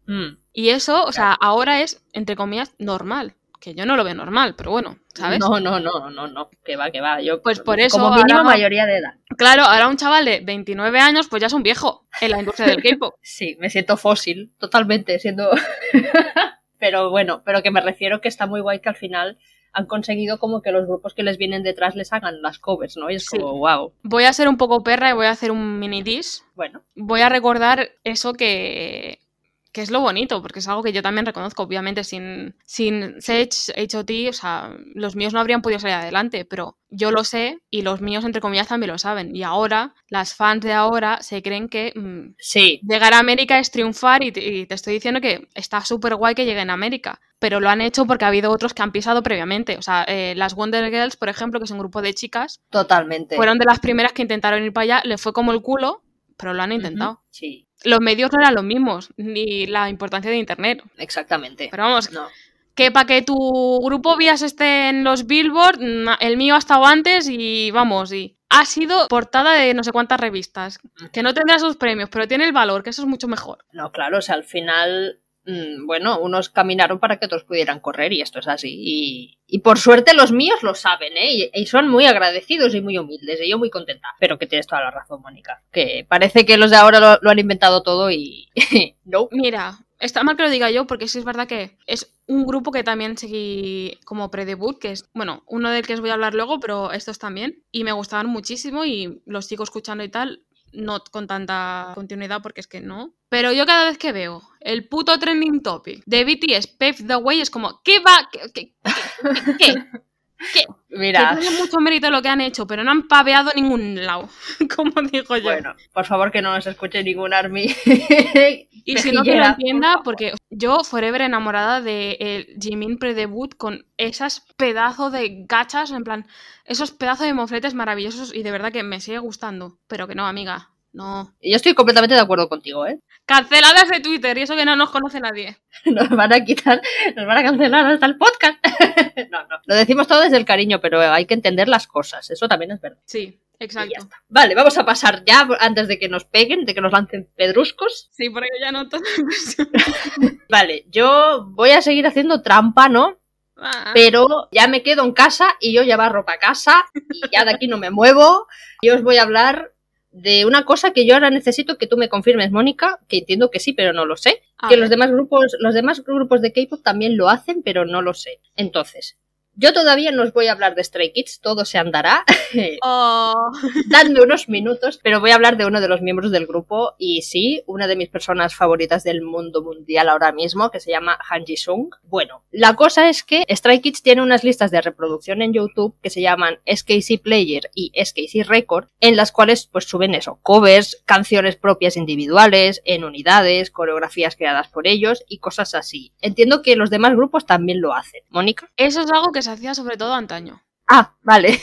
Mm. Y eso, o sea, ahora es, entre comillas, normal. Que yo no lo veo normal, pero bueno, ¿sabes? No, no, no, no, no, que va, que va. Yo, Pues por eso Como mínimo ahora- mayoría de edad. Claro, ahora un chaval de 29 años, pues ya es un viejo en la industria del K-pop. *laughs* Sí, me siento fósil, totalmente, siendo... pero bueno, pero que me refiero que está muy guay que al final han conseguido como que los grupos que les vienen detrás les hagan las covers, ¿no? Y es Sí. como, wow. Voy a ser un poco perra y voy a hacer un mini diss. Bueno, Voy a recordar eso que, que es lo bonito, porque es algo que yo también reconozco. Obviamente, sin, sin Sage, HOT, o sea, los míos no habrían podido salir adelante, pero yo lo sé y los míos, entre comillas, también lo saben. Y ahora, las fans de ahora se creen que mm, sí, llegar a América es triunfar y te, y te estoy diciendo que está súper guay que lleguen a América. Pero lo han hecho porque ha habido otros que han pisado previamente. O sea, eh, las Wonder Girls, por ejemplo, que es un grupo de chicas, totalmente. fueron de las primeras que intentaron ir para allá, le fue como el culo, pero lo han intentado. Sí, Los medios no eran los mismos, ni la importancia de Internet. exactamente. Pero vamos, No. que para que tu grupo vías esté en los Billboard, el mío ha estado antes y vamos, y ha sido portada de no sé cuántas revistas. Que no tendrá sus premios, pero tiene el valor, que eso es mucho mejor. No, claro, o sea, al final, bueno, unos caminaron para que otros pudieran correr y esto es así. Y, por suerte los míos lo saben, ¿eh? Y, son muy agradecidos y muy humildes y yo muy contenta. Pero que tienes toda la razón, Mónica. Que parece que los de ahora lo, lo han inventado todo y... *laughs* no. Mira, está mal que lo diga yo, porque sí es verdad que es un grupo que también seguí como pre-debut, que es, bueno, uno del que os voy a hablar luego, pero estos también. Y me gustaban muchísimo y los sigo escuchando y tal. No con tanta continuidad porque es que no. Pero yo cada vez que veo el puto trending topic de BTS Pave the Way es como, ¿qué va? ¿Qué? ¿Qué? Que Mira, tiene mucho mérito lo que han hecho, pero no han paveado ningún lado, *laughs* como digo yo. bueno, por favor que no nos escuche ningún army. Y *laughs* si no, que lo entienda, porque yo, forever enamorada de el Jimin pre-debut con esas pedazos de gachas, en plan, esos pedazos de mofletes maravillosos y de verdad que me sigue gustando. Pero que no, amiga, no. Yo estoy completamente de acuerdo contigo, ¿eh? Canceladas de Twitter y eso que no nos conoce nadie. *laughs* Nos van a quitar, nos van a cancelar hasta el podcast. *laughs* no, no. Lo decimos todo desde el cariño, pero hay que entender las cosas. Eso también es verdad. Sí, exacto. Vale, vamos a pasar ya antes de que nos peguen, de que nos lancen pedruscos. Sí, porque ya no todo. *laughs* Vale, yo voy a seguir haciendo trampa, ¿no? Ah, Pero ya me quedo en casa y yo llevar ropa a casa y ya de aquí no me muevo. Yo os voy a hablar de una cosa que yo ahora necesito que tú me confirmes, Mónica, que entiendo que sí, pero no lo sé. a que ver. los demás grupos, los demás grupos de K-pop también lo hacen, pero no lo sé. Entonces, Yo todavía no os voy a hablar de Stray Kids, todo se andará. *laughs* Oh. Dadme unos minutos, pero voy a hablar de uno de los miembros del grupo y sí, una de mis personas favoritas del mundo mundial ahora mismo, que se llama Han Ji-sung. Bueno, la cosa es que Stray Kids tiene unas listas de reproducción en YouTube que se llaman SKC Player y SKC Record, en las cuales pues suben eso, covers, canciones propias individuales, en unidades, coreografías creadas por ellos y cosas así. Entiendo que los demás grupos también lo hacen. Mónica. Eso es algo que se hacía sobre todo antaño. Ah, vale.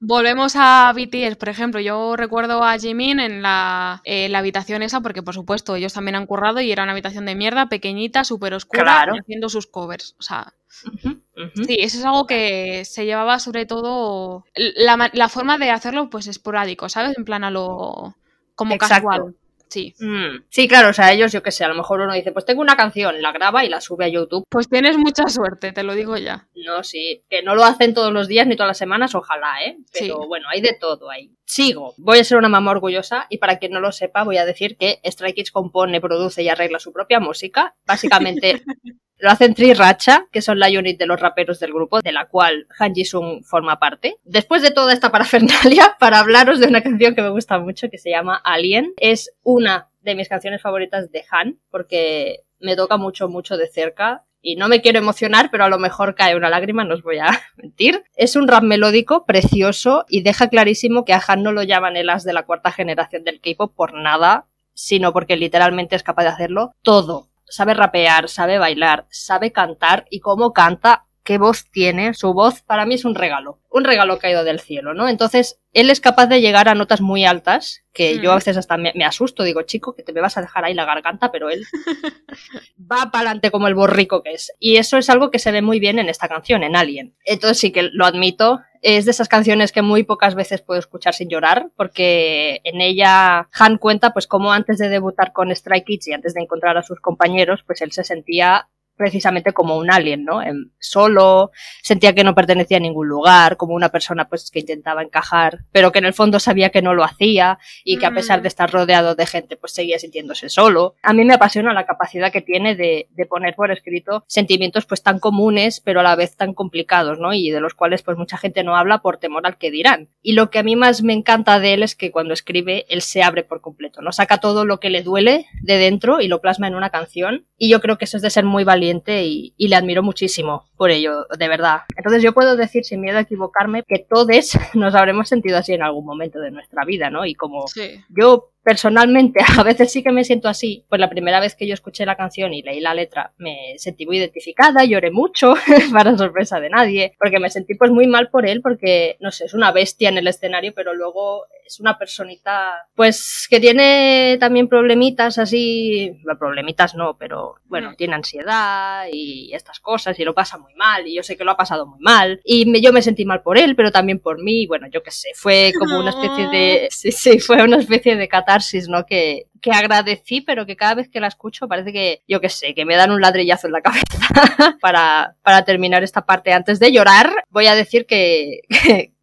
Volvemos a BTS, por ejemplo. Yo recuerdo a Jimin en la, eh, la, habitación esa, porque por supuesto ellos también han currado y era una habitación de mierda, pequeñita, súper oscura, haciendo sus covers. O sea, sí, eso es algo que se llevaba sobre todo. La, la, forma de hacerlo, pues esporádico, ¿sabes? En plan a lo. como casual. Sí. Mm. Sí, claro, o sea, ellos, yo qué sé, a lo mejor uno dice, pues tengo una canción, la graba y la sube a YouTube. Pues tienes mucha suerte, te lo digo ya. No, sí, que no lo hacen todos los días ni todas las semanas, ojalá, ¿eh? Pero bueno, hay de todo ahí. Sigo. Voy a ser una mamá orgullosa y para quien no lo sepa, voy a decir que Strike Kids compone, produce y arregla su propia música. Básicamente *laughs* Lo hacen Racha, que son la unit de los raperos del grupo, de la cual Han Ji-sung forma parte. Después de toda esta parafernalia, *laughs* para hablaros de una canción que me gusta mucho, que se llama Alien, es una de mis canciones favoritas de Han, porque me toca mucho, mucho de cerca. Y no me quiero emocionar, pero a lo mejor cae una lágrima, no os voy a *laughs* mentir. Es un rap melódico precioso y deja clarísimo que a no lo llaman el as de la cuarta generación del K-pop por nada, sino porque literalmente es capaz de hacerlo todo sabe rapear, sabe bailar, sabe cantar y cómo canta, qué voz tiene. Su voz para mí es un regalo, un regalo caído del cielo, ¿no? Entonces, él es capaz de llegar a notas muy altas, que yo a veces hasta me, asusto, digo, chico, que te me vas a dejar ahí la garganta, pero él *laughs* va para adelante como el borrico que es. Y eso es algo que se ve muy bien en esta canción, en Alien. Entonces sí que lo admito, es de esas canciones que muy pocas veces puedo escuchar sin llorar, porque en ella Han cuenta pues cómo antes de debutar con Strike Kids y antes de encontrar a sus compañeros, pues él se sentía precisamente como un alien, ¿no? solo, sentía que no pertenecía a ningún lugar, como una persona pues que intentaba encajar, pero que en el fondo sabía que no lo hacía y que a pesar de estar rodeado de gente pues seguía sintiéndose solo. A mí me apasiona la capacidad que tiene de, de poner por escrito sentimientos pues tan comunes pero a la vez tan complicados, ¿no? Y de los cuales pues mucha gente no habla por temor al que dirán. Y lo que a mí más me encanta de él es que cuando escribe él se abre por completo, ¿no? Saca todo lo que le duele de dentro y lo plasma en una canción y yo creo que eso es de ser muy valiente y, le admiro muchísimo por ello, de verdad. Entonces yo puedo decir sin miedo a equivocarme que todos *laughs* nos habremos sentido así en algún momento de nuestra vida, ¿no? Y como yo personalmente *laughs* a veces sí que me siento así, pues la primera vez que yo escuché la canción y leí la letra me sentí muy identificada, lloré mucho, *laughs* para sorpresa de nadie, porque me sentí pues muy mal por él, porque no sé, es una bestia en el escenario, pero luego es una personita pues que tiene también problemitas así, problemitas no, pero bueno, mm. tiene ansiedad y estas cosas y lo pasa muy mal y yo sé que lo ha pasado muy mal y yo me sentí mal por él, pero también por mí, bueno, yo qué sé, fue como una especie de, *laughs* sí, sí, fue una especie de catarsis, ¿no? Que, que agradecí, pero que cada vez que la escucho parece que, yo qué sé, que me dan un ladrillazo en la cabeza *laughs* para, para terminar esta parte. Antes de llorar, voy a decir que,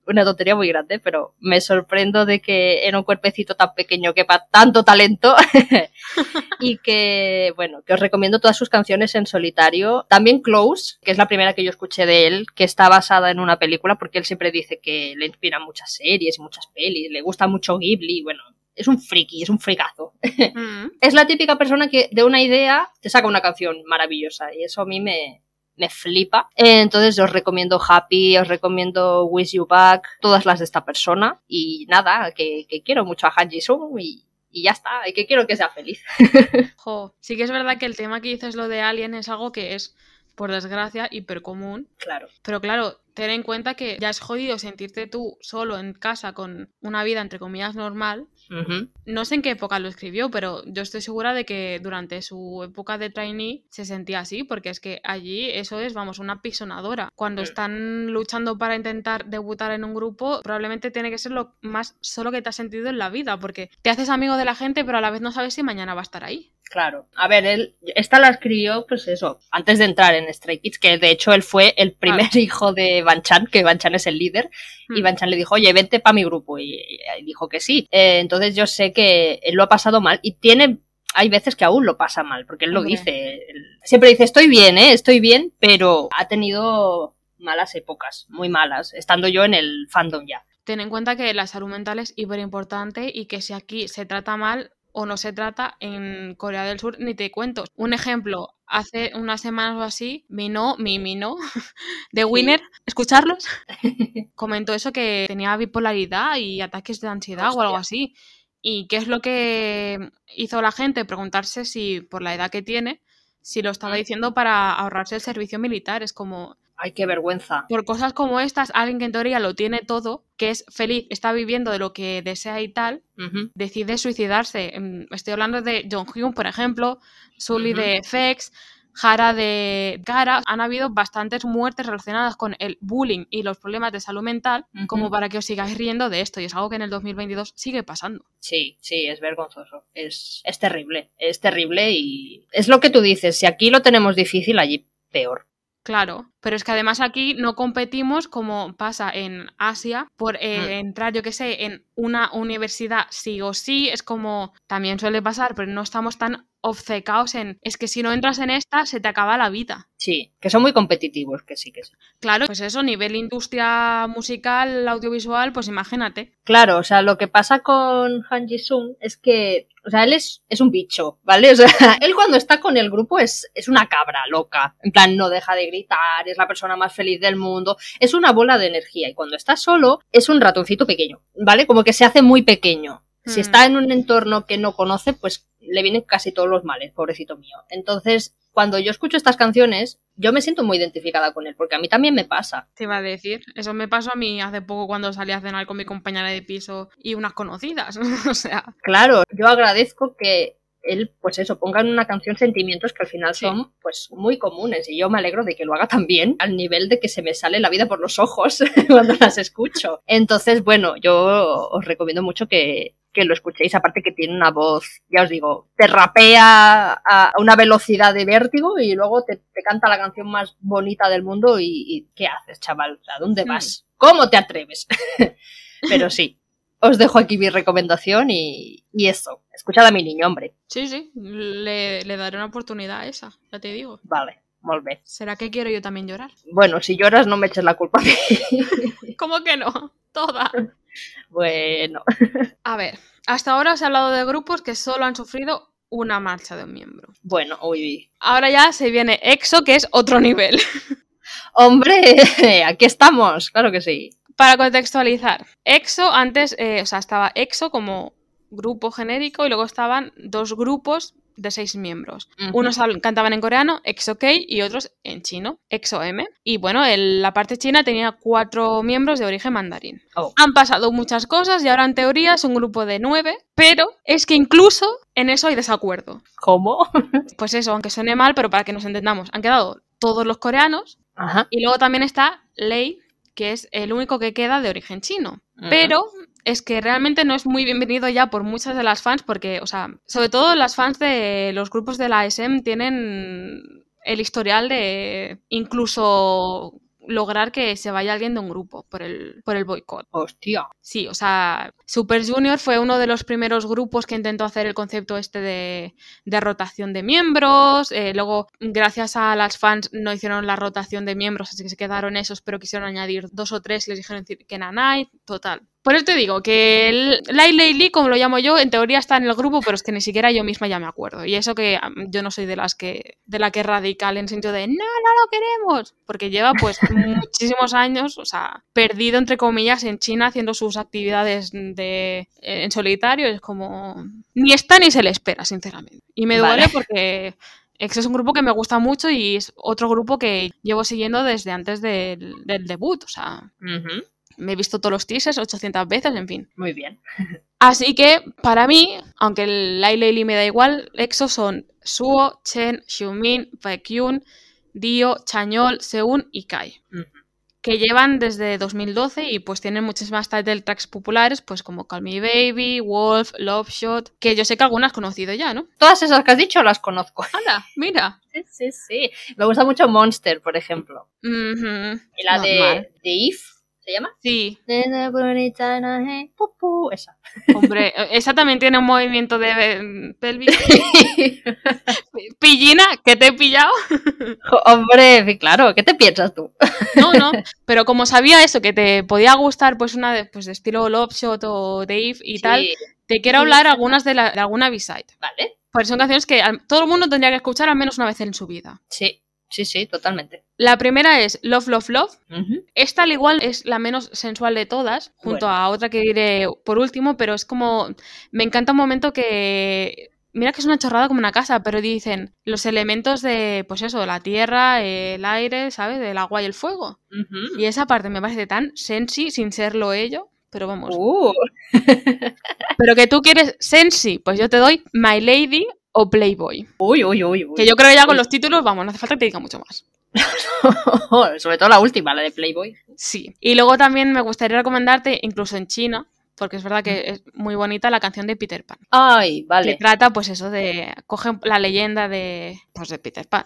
una tontería muy grande, pero me sorprendo de que en un cuerpecito tan pequeño quepa tanto talento *laughs* y que, bueno, que os recomiendo todas sus canciones en solitario. También Close, que es la primera que yo escuché de él, que está basada en una película, porque él siempre dice que le inspiran muchas series y muchas pelis, le gusta mucho Ghibli, bueno, es un friki, es un fricazo. *laughs* Mm. es la típica persona que de una idea te saca una canción maravillosa y eso a mí me, me flipa. Entonces os recomiendo Happy, os recomiendo Wish You Back, todas las de esta persona. Y nada, que, quiero mucho a Han Ji-sung y, y ya está, y que quiero que sea feliz. *laughs* jo, sí que es verdad que el tema que dices lo de Alien es algo que es, por desgracia, hiper común. Claro. Pero claro, ten en cuenta que ya es jodido sentirte tú solo en casa con una vida entre comillas normal no sé en qué época lo escribió, pero yo estoy segura de que durante su época de trainee se sentía así, porque es que allí eso es, vamos, una pisonadora. Cuando están luchando para intentar debutar en un grupo, probablemente tiene que ser lo más solo que te has sentido en la vida, porque te haces amigo de la gente, pero a la vez no sabes si mañana va a estar ahí. Claro. A ver, él, esta la escribió, pues eso, antes de entrar en Stray Kids, que de hecho él fue el primer hijo de Van Chan, que Van Chan es el líder, y hmm. Van Chan le dijo, oye, vente para mi grupo, y, dijo que sí. Eh, entonces yo sé que él lo ha pasado mal, y tiene, hay veces que aún lo pasa mal, porque él lo dice, siempre dice, estoy bien, eh, estoy bien, pero ha tenido malas épocas, muy malas, estando yo en el fandom ya. Ten en cuenta que la salud mental es hiper importante y que si aquí se trata mal o no se trata en Corea del Sur, ni te cuento. Un ejemplo, hace unas semanas o así, Mino, mi Mino, *laughs* de Winner, escucharlos, *laughs* comentó eso que tenía bipolaridad y ataques de ansiedad o algo así. ¿Y qué es lo que hizo la gente? Preguntarse si por la edad que tiene, si lo estaba diciendo para ahorrarse el servicio militar. Es como... Ay, qué vergüenza. Por cosas como estas, alguien que en teoría lo tiene todo, que es feliz, está viviendo de lo que desea y tal, decide suicidarse. Estoy hablando de John Hyun, por ejemplo, Sully de FX, Jara de Gara, han habido bastantes muertes relacionadas con el bullying y los problemas de salud mental, como para que os sigáis riendo de esto. Y es algo que en el 2022 sigue pasando. Sí, sí, es vergonzoso. Es, es terrible, es terrible y es lo que tú dices. Si aquí lo tenemos difícil, allí peor. Claro, pero es que además aquí no competimos como pasa en Asia por eh, mm. entrar, yo qué sé, en una universidad sí o sí. Es como también suele pasar, pero no estamos tan obcecados en es que si no entras en esta se te acaba la vida. Sí, que son muy competitivos, que sí, que sí. Claro, pues eso, nivel industria musical, audiovisual, pues imagínate. Claro, o sea, lo que pasa con Han Ji-sung es que, o sea, él es, es un bicho, ¿vale? *laughs* O sea, él cuando está con el grupo es, es una cabra loca. En plan, no deja de gritar, es la persona más feliz del mundo, es una bola de energía. Y cuando está solo, es un ratoncito pequeño, ¿vale? Como que se hace muy pequeño. Si hmm. está en un entorno que no conoce, pues le vienen casi todos los males, pobrecito mío. Entonces, cuando yo escucho estas canciones, yo me siento muy identificada con él, porque a mí también me pasa. Te iba a decir, eso me pasó a mí hace poco cuando salí a cenar con mi compañera de piso y unas conocidas, *laughs* o sea. Claro, yo agradezco que él, pues eso, ponga en una canción sentimientos que al final son, pues, muy comunes y yo me alegro de que lo haga también al nivel de que se me sale la vida por los ojos *laughs* cuando las escucho. Entonces, bueno, yo os recomiendo mucho que, que lo escuchéis, aparte que tiene una voz, ya os digo, te rapea a una velocidad de vértigo y luego te, canta la canción más bonita del mundo y, ¿qué haces, chaval? ¿A dónde vas? ¿Cómo te atreves? *laughs* Pero sí, os dejo aquí mi recomendación y, y eso. Escuchad a mi niño, hombre. Sí, sí, le, le daré una oportunidad a esa, ya te digo. Vale. Muy ¿Será que quiero yo también llorar? Bueno, si lloras no me eches la culpa a mí. *laughs* ¿Cómo que no? Toda. Bueno. A ver, hasta ahora os he hablado de grupos que solo han sufrido una marcha de un miembro. Bueno, uy. Ahora ya se viene EXO, que es otro nivel. *laughs* Hombre, *laughs* aquí estamos, claro que sí. Para contextualizar, EXO antes, eh, o sea, estaba EXO como grupo genérico y luego estaban dos grupos de seis miembros. Unos cantaban en coreano, EXO-K, y otros en chino, EXO-M. Y bueno, la parte china tenía cuatro miembros de origen mandarín. Oh. Han pasado muchas cosas y ahora en teoría es un grupo de nueve, pero es que incluso en eso hay desacuerdo. ¿Cómo? *laughs* pues eso, aunque suene mal, pero para que nos entendamos, han quedado todos los coreanos y luego también está Lei, que es el único que queda de origen chino. Pero es que realmente no es muy bienvenido ya por muchas de las fans, porque, o sea, sobre todo las fans de los grupos de la ASM tienen el historial de incluso lograr que se vaya alguien de un grupo por el, por el boicot. Hostia. Sí, o sea, Super Junior fue uno de los primeros grupos que intentó hacer el concepto este de, de rotación de miembros. Eh, luego, gracias a las fans, no hicieron la rotación de miembros, así que se quedaron esos, pero quisieron añadir dos o tres, les dijeron que Nanai, total. Por eso te digo que el Lai Lee, como lo llamo yo, en teoría está en el grupo, pero es que ni siquiera yo misma ya me acuerdo. Y eso que yo no soy de las que de la que es radical en sentido de no, no lo queremos, porque lleva pues *laughs* muchísimos años, o sea, perdido entre comillas en China haciendo sus actividades de en solitario, es como ni está ni se le espera, sinceramente. Y me duele porque Ex es un grupo que me gusta mucho y es otro grupo que llevo siguiendo desde antes del, debut, o sea, me he visto todos los teasers 800 veces, en fin. Muy bien. Así que, para mí, aunque el Lai me da igual, EXO son Suo, Chen, Xiumin, Baekhyun, Dio, Chañol, Seun y Kai. Que llevan desde 2012 y pues tienen muchas más title tracks populares, pues como Call Me Baby, Wolf, Love Shot, que yo sé que algunas has conocido ya, ¿no? Todas esas que has dicho las conozco. *laughs* Anda, mira. Sí, sí, sí. Me gusta mucho Monster, por ejemplo. Y la de, de If ¿Se llama? Sí, Esa. hombre, esa también tiene un movimiento de eh, pelvis. *laughs* Pillina, que te he pillado. Hombre, claro, ¿qué te piensas tú? No, no, pero como sabía eso, que te podía gustar pues una de, pues, de estilo Love Shot o Dave y tal, te quiero hablar algunas de, la, de alguna B-side. Vale. Porque son canciones que todo el mundo tendría que escuchar al menos una vez en su vida. Sí, sí, sí, totalmente. La primera es Love, Love, Love. Esta al igual es la menos sensual de todas, junto Bueno. a otra que diré por último, pero es como, me encanta un momento que, mira que es una chorrada como una casa, pero dicen los elementos de, pues eso, la tierra, el aire, ¿sabes? El agua y el fuego. Y esa parte me parece tan sensi sin serlo ello, pero vamos. Uh, *laughs* Pero que tú quieres sensi, pues yo te doy My Lady o Playboy. uy, uy, uy, uy. Que yo creo que ya con los títulos, vamos, no hace falta que te diga mucho más. *laughs* Sobre todo la última, la de Playboy. Sí. Y luego también me gustaría recomendarte, incluso en China, porque es verdad que es muy bonita la canción de Peter Pan. Ay, Que vale. trata, pues eso, de. Cogen la leyenda de. Pues de Peter Pan.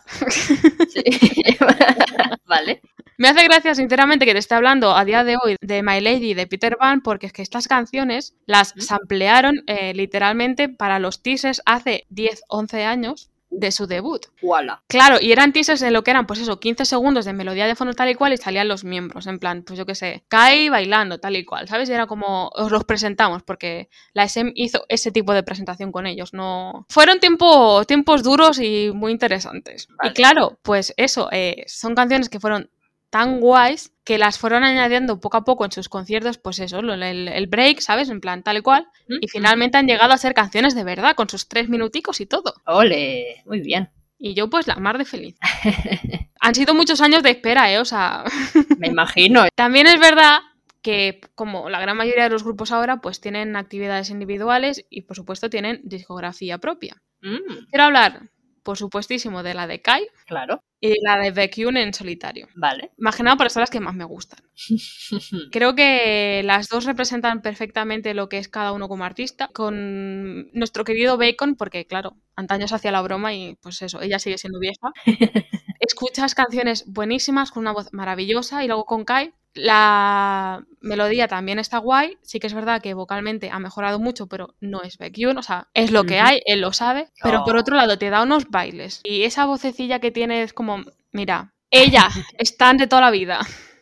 Sí. *laughs* vale. Me hace gracia, sinceramente, que te esté hablando a día de hoy de My Lady y de Peter Pan, porque es que estas canciones las samplearon eh, literalmente para los teasers hace 10, 11 años de su debut. Wala. Claro, y eran teasers de lo que eran, pues eso, 15 segundos de melodía de fondo tal y cual y salían los miembros, en plan, pues yo qué sé, Kai bailando tal y cual, ¿sabes? Y era como, os los presentamos, porque la SM hizo ese tipo de presentación con ellos, no... Fueron tiempo, tiempos duros y muy interesantes. Vale. Y claro, pues eso, eh, son canciones que fueron tan guays que las fueron añadiendo poco a poco en sus conciertos, pues eso, el, el break, ¿sabes? En plan tal y cual. Y finalmente han llegado a ser canciones de verdad, con sus tres minuticos y todo. Ole, muy bien. Y yo, pues, la mar de feliz. *laughs* Han sido muchos años de espera, ¿eh? O sea, *laughs* Me imagino. también es verdad que, como la gran mayoría de los grupos ahora, pues tienen actividades individuales y, por supuesto, tienen discografía propia. Mm, Quiero hablar, por supuestísimo, de la de Kai claro. y la de Baekhyun en solitario. Vale. Más que nada porque son las que más me gustan. *laughs* Creo que las dos representan perfectamente lo que es cada uno como artista, con nuestro querido Bacon, porque claro, antaño se hacía la broma y pues eso, ella sigue siendo vieja. *laughs* Escuchas canciones buenísimas con una voz maravillosa y luego con Kai. La melodía también está guay, sí que es verdad que vocalmente ha mejorado mucho, pero no es Baekhyun, o sea, es lo que hay, él lo sabe, pero por Oh. otro lado te da unos bailes y esa vocecilla que tiene es como, mira, ella, *laughs* están de toda la vida.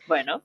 Bueno.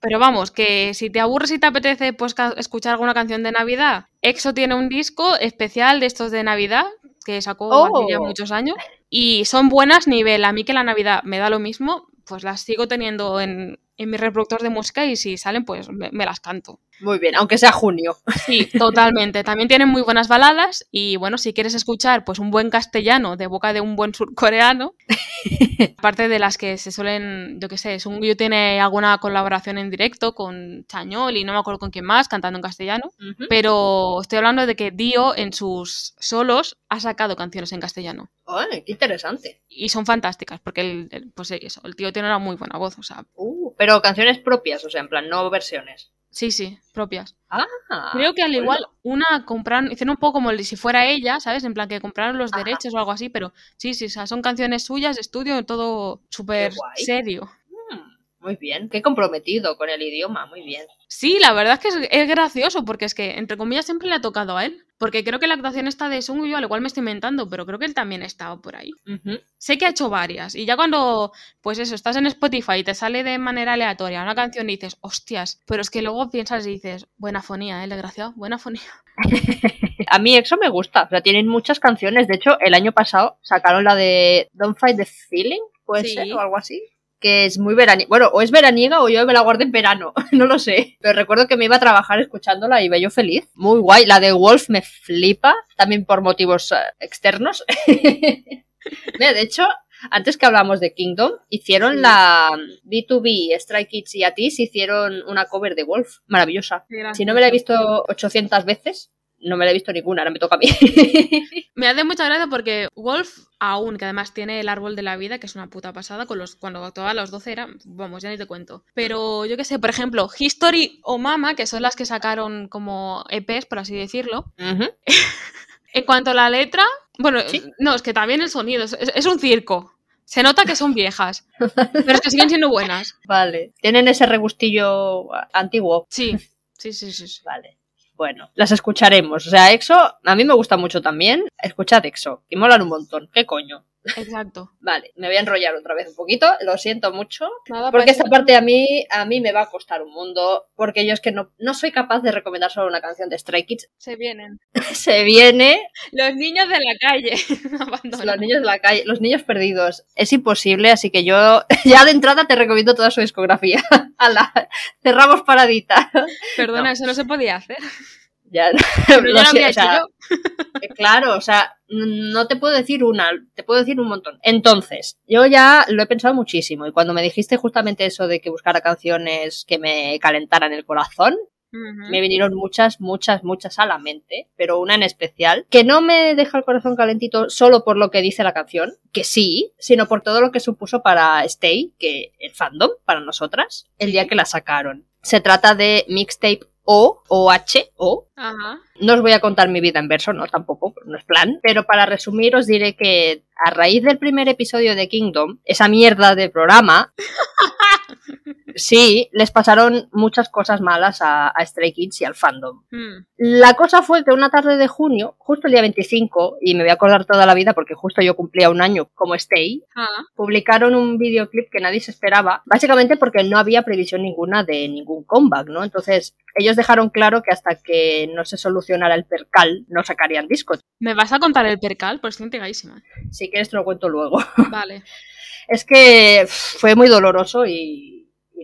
Pero vamos, que si te aburres y te apetece pues, escuchar alguna canción de Navidad, EXO tiene un disco especial de estos de Navidad que sacó Oh. hace ya muchos años y son buenas nivel. A mí que la Navidad me da lo mismo, pues las sigo teniendo en, en mi reproductor de música y si salen pues me, me las canto. Muy bien, aunque sea junio. Sí, totalmente. También tienen muy buenas baladas y bueno, si quieres escuchar pues un buen castellano de boca de un buen surcoreano, *laughs* aparte de las que se suelen, yo qué sé, Sungyu tiene alguna colaboración en directo con Chañol y no me acuerdo con quién más cantando en castellano, pero estoy hablando de que Dio en sus solos ha sacado canciones en castellano Ay, qué interesante. y son fantásticas porque el, el- pues eso, el tío tiene una muy buena voz, o sea, Uh, pero canciones propias, o sea, en plan, no versiones. sí, sí, propias. Ah, Creo que al bueno. igual una compraron, hicieron un poco como si fuera ella, ¿sabes? En plan que compraron los Ajá. derechos o algo así, pero sí, sí, o sea, son canciones suyas estudio, todo súper serio. Muy bien, qué comprometido con el idioma, muy bien. Sí, la verdad es que es, es gracioso porque es que, entre comillas, siempre le ha tocado a él. Porque creo que la actuación está de Sung yo al igual me estoy inventando, pero creo que él también ha estado por ahí. Sé que ha hecho varias. Y ya cuando, pues eso, estás en Spotify y te sale de manera aleatoria una canción y dices, hostias, pero es que luego piensas y dices, buena fonía, ¿eh? Desgraciado, buena fonía. *laughs* A mí EXO me gusta, o sea, tienen muchas canciones. De hecho, el año pasado sacaron la de Don't Fight the Feeling, puede Sí. ser, o algo así. Que es muy veraniega. Bueno, o es veraniega o yo me la guardé en verano, *laughs* no lo sé. Pero recuerdo que me iba a trabajar escuchándola y iba yo feliz. Muy guay. La de Wolf me flipa, también por motivos eh, externos. *laughs* Mira, de hecho, antes que hablamos de Kingdom, hicieron Sí. la B2B, Strike Kids y Atis hicieron una cover de Wolf. Maravillosa. Si no me la he visto 800 veces, no me la he visto ninguna, ahora me toca a mí. *laughs* Me hace mucha gracia porque Wolf, aún, que además tiene el árbol de la vida, que es una puta pasada, con los, cuando actuaba a los 12 era, vamos, ya ni te cuento. Pero yo qué sé, por ejemplo, History o Mama, que son las que sacaron como EPs, por así decirlo. *laughs* En cuanto a la letra, bueno, Sí. no, es que también el sonido, es, es un circo. Se nota que son viejas, pero es que siguen siendo buenas. *laughs* Vale. Tienen ese regustillo antiguo. Sí, sí, sí, sí. sí. Vale. Bueno, las escucharemos. O sea, EXO, a mí me gusta mucho también. Escuchad EXO, que molan un montón. ¿Qué coño? Exacto. *laughs* Vale, me voy a enrollar otra vez un poquito, lo siento mucho, Nada, porque esta parte a mí, a mí me va a costar un mundo, porque yo es que no, no soy capaz de recomendar solo una canción de Stray Kids. Se vienen. *laughs* Se viene Los niños de la calle. *laughs* Los niños de la calle, los niños perdidos. Es imposible, así que yo ya de entrada te recomiendo toda su discografía. Ala, cerramos paradita. Perdona, No. eso no se podía hacer. Ya, *laughs* Pero lo ya lo había sé, o hecho sea, yo. *laughs* Claro, o sea, no te puedo decir una, te puedo decir un montón. Entonces, yo ya lo he pensado muchísimo y cuando me dijiste justamente eso de que buscara canciones que me calentaran el corazón, me vinieron muchas, muchas, muchas a la mente, pero una en especial, que no me deja el corazón calentito solo por lo que dice la canción, que sí, sino por todo lo que supuso para Stay, que el fandom, para nosotras, el día que la sacaron. Se trata de Mixtape O, OH, O, Ajá. no os voy a contar mi vida en verso, no, tampoco, no es plan. Pero para resumir, os diré que a raíz del primer episodio de Kingdom, esa mierda de programa, *laughs* sí, les pasaron muchas cosas malas a, a Stray Kids y al fandom. Mm. La cosa fue que una tarde de junio, justo el día 25, y me voy a acordar toda la vida porque justo yo cumplía un año como Stay, Ah, publicaron un videoclip que nadie se esperaba, básicamente porque no había previsión ninguna de ningún comeback, ¿no? Entonces, ellos dejaron claro que hasta que no se solucionara el percal, no sacarían discos. ¿Me vas a contar el percal? Pues estoy intrigadísima. Si quieres te lo cuento luego. Vale. *laughs* Es que fue muy doloroso y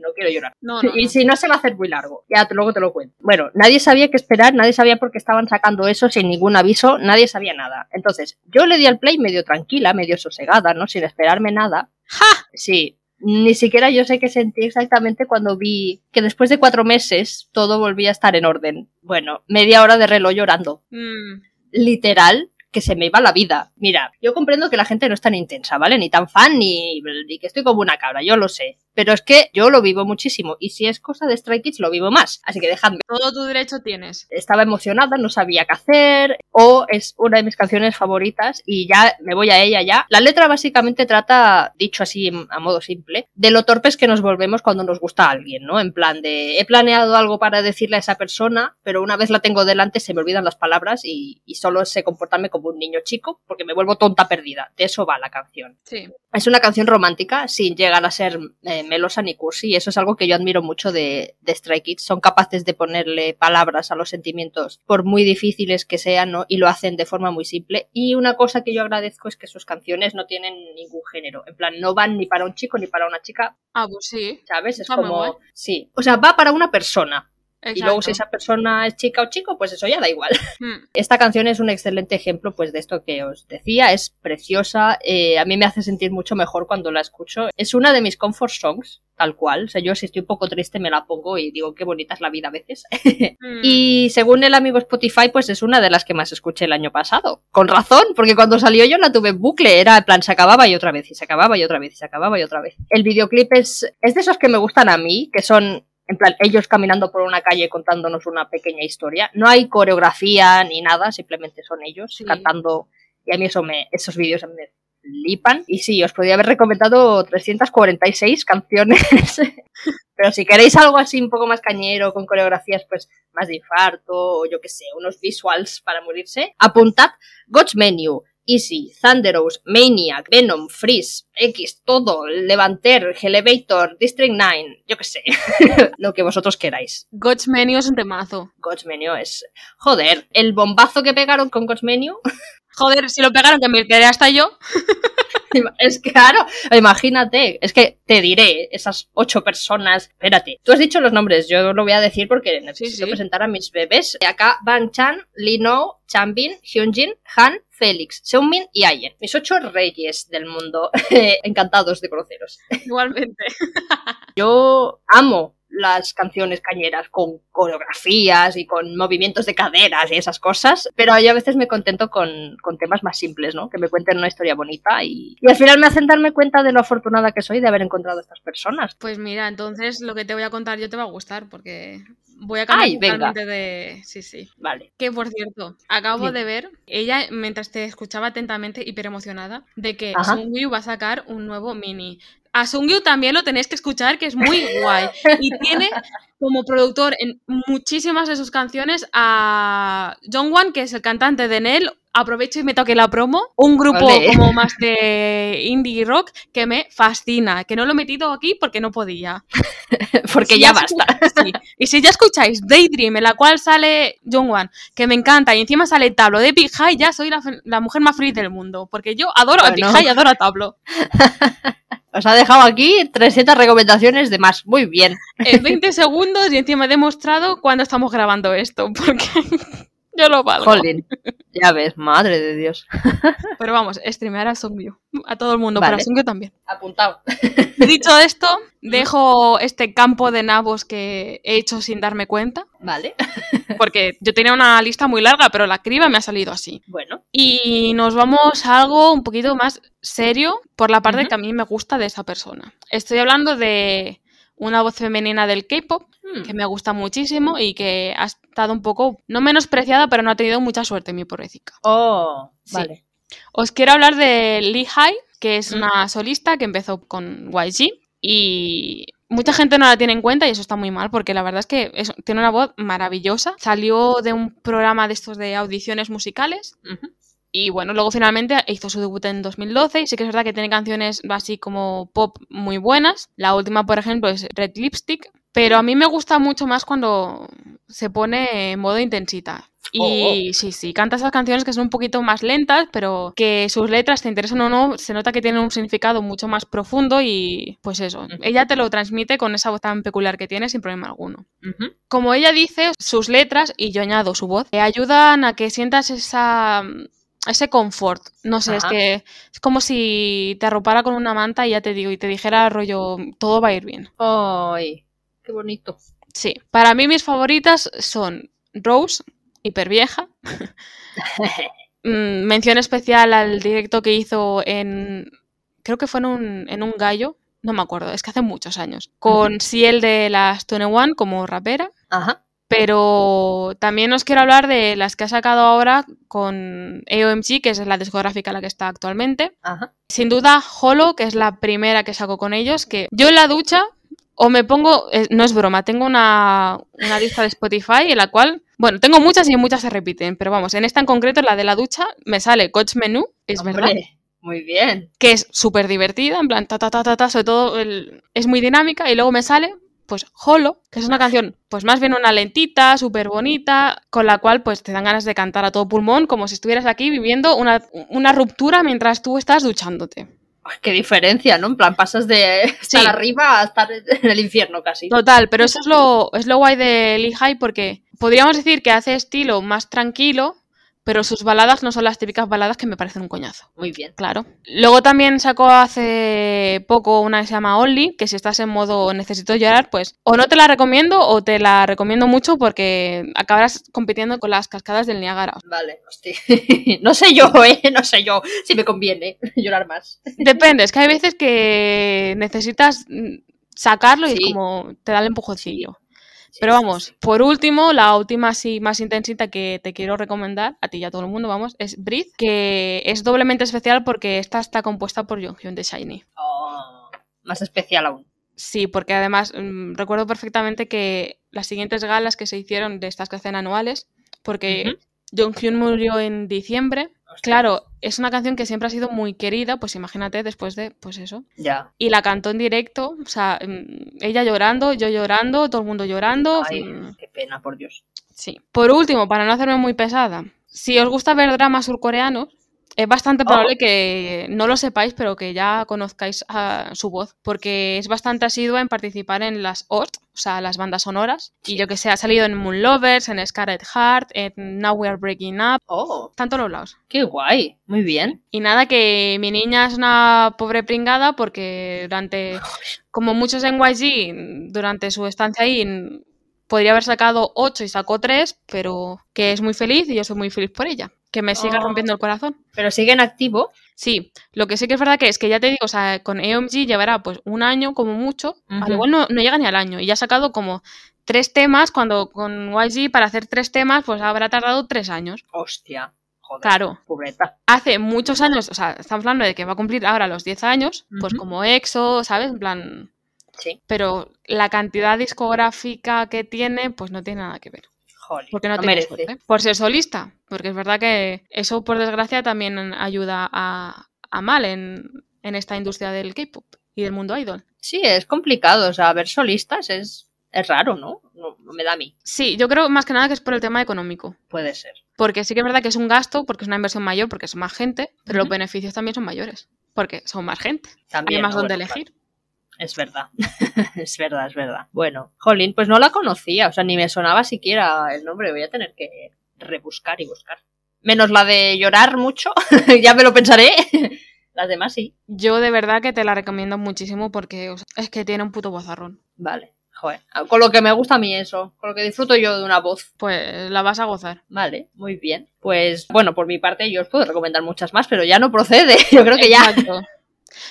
no quiero llorar. No, no, Y si no se va a hacer muy largo, ya te- luego te lo cuento. Bueno, nadie sabía qué esperar, nadie sabía por qué estaban sacando eso sin ningún aviso, nadie sabía nada. Entonces, yo le di al play medio tranquila, medio sosegada, ¿no? Sin esperarme nada. ¡Ja! Sí, ni siquiera yo sé qué sentí exactamente cuando vi que después de cuatro meses todo volvía a estar en orden. Bueno, media hora de reloj llorando. Mm, Literal, que se me iba la vida. Mira, yo comprendo que la gente no es tan intensa, ¿vale? Ni tan fan, ni, ni que estoy como una cabra, yo lo sé. Pero es que yo lo vivo muchísimo. Y si es cosa de Stray Kids, lo vivo más. Así que dejadme. todo tu derecho tienes. Estaba emocionada, no sabía qué hacer. O es una de mis canciones favoritas y ya me voy a ella ya. La letra básicamente trata, dicho así a modo simple, de lo torpes que nos volvemos cuando nos gusta a alguien, ¿no? En plan de, he planeado algo para decirle a esa persona, pero una vez la tengo delante se me olvidan las palabras y, y solo sé comportarme como un niño chico porque me vuelvo tonta perdida. De eso va la canción. Sí. Es una canción romántica sin llegar a ser eh, melosa ni cursi y eso es algo que yo admiro mucho de, de Stray Kids. Son capaces de ponerle palabras a los sentimientos por muy difíciles que sean ¿no? y lo hacen de forma muy simple. Y una cosa que yo agradezco es que sus canciones no tienen ningún género. En plan, no van ni para un chico ni para una chica, Ah, pues sí. ¿sabes? Es Está como... Sí. O sea, va para una persona. Exacto. Y luego si esa persona es chica o chico, pues eso ya da igual. *laughs* Mm, Esta canción es un excelente ejemplo pues de esto que os decía, es preciosa, eh, a mí me hace sentir mucho mejor cuando la escucho. Es una de mis comfort songs, tal cual, o sea, yo si estoy un poco triste me la pongo y digo qué bonita es la vida a veces. *laughs* mm. y según el amigo Spotify, pues es una de las que más escuché el año pasado. Con razón, porque cuando salió yo la tuve en bucle, era en plan se acababa y otra vez, y se acababa y otra vez, y se acababa y otra vez. El videoclip es, es de esos que me gustan a mí, que son en plan, ellos caminando por una calle contándonos una pequeña historia. No hay coreografía ni nada, simplemente son ellos Sí. cantando. Y a mí eso me, esos vídeos me flipan. Y sí, os podría haber recomendado 346 canciones. *laughs* Pero si queréis algo así un poco más cañero, con coreografías pues más de infarto, o yo que sé, unos visuals para morirse, apuntad God's Menu, Easy, Thunderous, Maniac, Venom, Freeze, X, todo, Levanter, Elevator, District 9, yo que sé, *laughs* lo que vosotros queráis. God's Menu es un temazo. God's Menu es... Joder, el bombazo que pegaron con God's Menu, *laughs* Joder, si lo pegaron que me quedé hasta yo. *laughs* *laughs* es que, claro, imagínate, es que te diré, esas ocho personas, espérate, tú has dicho los nombres, yo lo voy a decir porque necesito sí. presentar a mis bebés. Acá Van Chan, Lino, Chanbin, Hyunjin, Han, Félix, Seungmin y Ayen. Mis ocho reyes del mundo, *laughs* encantados de conoceros. Igualmente. *laughs* Yo amo las canciones cañeras con coreografías y con movimientos de caderas y esas cosas, pero yo a veces me contento con, con temas más simples, ¿no? Que me cuenten una historia bonita y, y al final me hacen darme cuenta de lo afortunada que soy de haber encontrado a estas personas. Pues mira, entonces lo que te voy a contar yo te va a gustar porque Voy a cambiar Ay, totalmente de. Sí, sí. Vale. Que por cierto, acabo Sí. de ver, ella mientras te escuchaba atentamente, hiper emocionada, de que. Sungyu va a sacar un nuevo mini. A Sungyu también lo tenéis que escuchar, que es muy *laughs* guay. Y tiene como productor en muchísimas de sus canciones a Jongwan, que es el cantante de Nell. Aprovecho y me toque la promo. Un grupo como más de indie rock que me fascina. Que no lo he metido aquí porque no podía. *laughs* Porque Si ya basta. sí. Y si ya escucháis Daydream, en la cual sale Jongwan, que me encanta, y encima sale Tablo de Big High, ya soy la, mujer más feliz del mundo. Porque yo adoro a Big Bueno. High y adoro a Tablo. *laughs* Os ha dejado aquí 300 recomendaciones de más. Muy bien. En 20 segundos y encima he demostrado cuándo estamos grabando esto. Porque *laughs* yo lo valgo. Jolín. Ya ves, madre de Dios. *laughs* Pero vamos, streamear a Songyu. A todo el mundo, pero Vale. a Songyu también. Apuntado. *laughs* Dicho esto, dejo este campo de nabos que he hecho sin darme cuenta. Vale. *laughs* Porque yo tenía una lista muy larga, pero la criba me ha salido así. Bueno. Y nos vamos a algo un poquito más serio por la parte que a mí me gusta de esa persona. Estoy hablando de una voz femenina del K-pop Hmm. que me gusta muchísimo y que ha estado un poco, no menospreciada, pero no ha tenido mucha suerte, mi pobrecita. Oh, Sí. vale. Os quiero hablar de Lee Hai, que es Mm. una solista que empezó con YG y mucha gente no la tiene en cuenta y eso está muy mal porque la verdad es que es- tiene una voz maravillosa. Salió de un programa de estos de audiciones musicales y bueno, luego finalmente hizo su debut en 2012 y sí que es verdad que tiene canciones así como pop muy buenas. La última, por ejemplo, es Red Lipstick, pero a mí me gusta mucho más cuando se pone en modo intensita. Y sí, sí, canta esas canciones que son un poquito más lentas, pero que sus letras, te interesan o no, se nota que tienen un significado mucho más profundo y pues eso, ella te lo transmite con esa voz tan peculiar que tiene sin problema alguno. Como ella dice, sus letras, y yo añado su voz, te ayudan a que sientas esa, ese confort. No sé, es que es como si te arropara con una manta y ya te digo, y te dijera rollo, todo va a ir bien. Ay, qué bonito. Sí, para mí mis favoritas son Rose, hiper vieja. *laughs* Mm, mención especial al directo que hizo en, creo que fue en un, en un gallo, no me acuerdo, es que hace muchos años, con Ciel de las 21 como rapera. Ajá. Pero también os quiero hablar de las que ha sacado ahora con AOMG, que es la discográfica en la que está actualmente. Ajá. Sin duda, Holo, que es la primera que sacó con ellos, que yo en la ducha o me pongo, eh, no es broma, tengo una, una lista de Spotify en la cual, bueno, tengo muchas y muchas se repiten, pero vamos, en esta en concreto, la de la ducha, me sale Coach Menú, es Hombre, verdad, Muy bien. que es súper divertida, en plan, ta, ta, ta, ta, ta, sobre todo el- es muy dinámica, y luego me sale, pues, Holo, que es una canción, pues más bien una lentita, súper bonita, con la cual, pues, te dan ganas de cantar a todo pulmón, como si estuvieras aquí viviendo una, una ruptura mientras tú estás duchándote. Qué diferencia, ¿no? En plan, pasas de *laughs* estar Sí. arriba a estar en el infierno casi. Total, pero eso es lo, es lo guay de Lee High porque podríamos decir que hace estilo más tranquilo, pero sus baladas no son las típicas baladas que me parecen un coñazo. Muy bien. Claro. Luego también sacó hace poco una que se llama Only, que si estás en modo necesito llorar, pues o no te la recomiendo o te la recomiendo mucho porque acabarás compitiendo con las cascadas del Niágara. Vale, hostia. *laughs* no sé yo, ¿eh? No sé yo si me conviene *laughs* llorar más. Depende, es que hay veces que necesitas mm, sacarlo y Sí. es como te da el empujoncillo. Pero vamos, por último, la última así más intensita que te quiero recomendar, a ti y a todo el mundo, vamos, es Breathe, que es doblemente especial porque esta está compuesta por Jonghyun de Shiny. Oh, más especial aún. Sí, porque además mm, recuerdo perfectamente que las siguientes galas que se hicieron de estas que hacen anuales, porque Jonghyun murió en diciembre, Claro, es una canción que siempre ha sido muy querida, pues imagínate después de, pues eso, Ya. y la cantó en directo, o sea, mm, ella llorando, yo llorando, todo el mundo llorando. Ay, mm, qué pena, por Dios. Sí. Por último, para no hacerme muy pesada, si os gusta ver dramas surcoreanos, es bastante Oh. probable que no lo sepáis, pero que ya conozcáis a su voz, porque es bastante asidua en participar en las OST, o sea, las bandas sonoras. Y yo que sé, ha salido en Moon Lovers, en Scarlet Heart, en Now We Are Breaking Up, Oh, todos los lados. qué guay. Muy bien. Y nada, que mi niña es una pobre pringada porque durante, como muchos en YG, durante su estancia ahí, podría haber sacado 8 y sacó 3, pero que es muy feliz y yo soy muy feliz por ella. Que me siga Oh. rompiendo el corazón. Pero sigue en activo. Sí, lo que sí que es verdad que es que ya te digo, o sea, con EOMG llevará pues un año como mucho, al igual no, no llega ni al año, y ya ha sacado como tres temas, cuando con YG para hacer tres temas pues habrá tardado tres años. Hostia. Joder. Claro, Pobreta. hace muchos años, o sea, estamos hablando de que va a cumplir ahora los 10 años, pues como EXO, ¿sabes? En plan, Sí. pero la cantidad discográfica que tiene pues no tiene nada que ver. Porque no, no tiene merece. suerte. Por ser solista. Porque es verdad que eso, por desgracia, también ayuda a, a mal en, en esta industria del K-pop y del mundo idol. Sí, es complicado. O sea, ver solistas es, es raro, ¿no? ¿no? No me da a mí. Sí, yo creo más que nada que es por el tema económico. Puede ser. Porque sí que es verdad que es un gasto, porque es una inversión mayor, porque son más gente, pero los beneficios también son mayores. Porque son más gente. También. Hay más ¿no? donde Bueno, elegir. claro. Es verdad. *laughs* es verdad, es verdad. Bueno, Jolín, pues no la conocía. O sea, ni me sonaba siquiera el nombre. Voy a tener que rebuscar y buscar. Menos la de llorar mucho. *laughs* ya me lo pensaré. *laughs* Las demás sí. Yo de verdad que te la recomiendo muchísimo porque o sea, es que tiene un puto bozarrón. Vale. Joder. Con lo que me gusta a mí eso. Con lo que disfruto yo de una voz. Pues la vas a gozar. Vale, muy bien. Pues bueno, por mi parte yo os puedo recomendar muchas más, pero ya no procede. Yo creo que ya.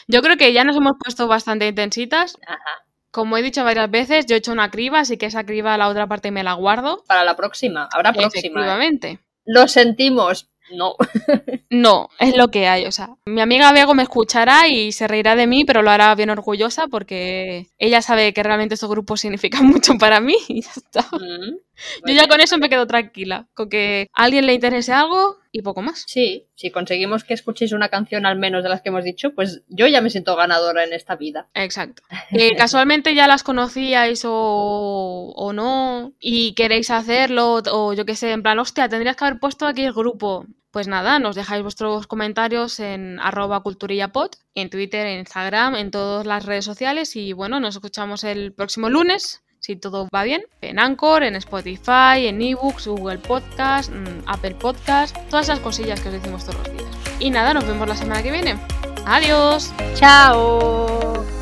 Yo creo que ya nos hemos puesto bastante intensitas. Ajá. Como he dicho varias veces, yo he hecho una criba, así que esa criba la otra parte me la guardo. Para la próxima. Habrá próxima. ¿eh? Efectivamente. Lo sentimos. No. *laughs* No, es lo que hay. O sea, mi amiga Bego me escuchará y se reirá de mí, pero lo hará bien orgullosa porque ella sabe que realmente estos grupos significan *laughs* mucho para mí y ya está. Mm. Yo ya con eso me quedo tranquila, con que a alguien le interese algo y poco más. Sí, si conseguimos que escuchéis una canción al menos de las que hemos dicho, pues yo ya me siento ganadora en esta vida. Exacto. *laughs* Casualmente ya las conocíais o, o no y queréis hacerlo o yo qué sé, en plan, hostia, tendrías que haber puesto aquí el grupo. Pues nada, nos dejáis vuestros comentarios en arroba culturillapod, en Twitter, en Instagram, en todas las redes sociales y bueno, nos escuchamos el próximo lunes, si todo va bien, en Anchor, en Spotify, en eBooks, Google Podcast, mm, Apple Podcast, todas esas cosillas que os decimos todos los días. Y nada, nos vemos la semana que viene. Adiós. ¡Chao!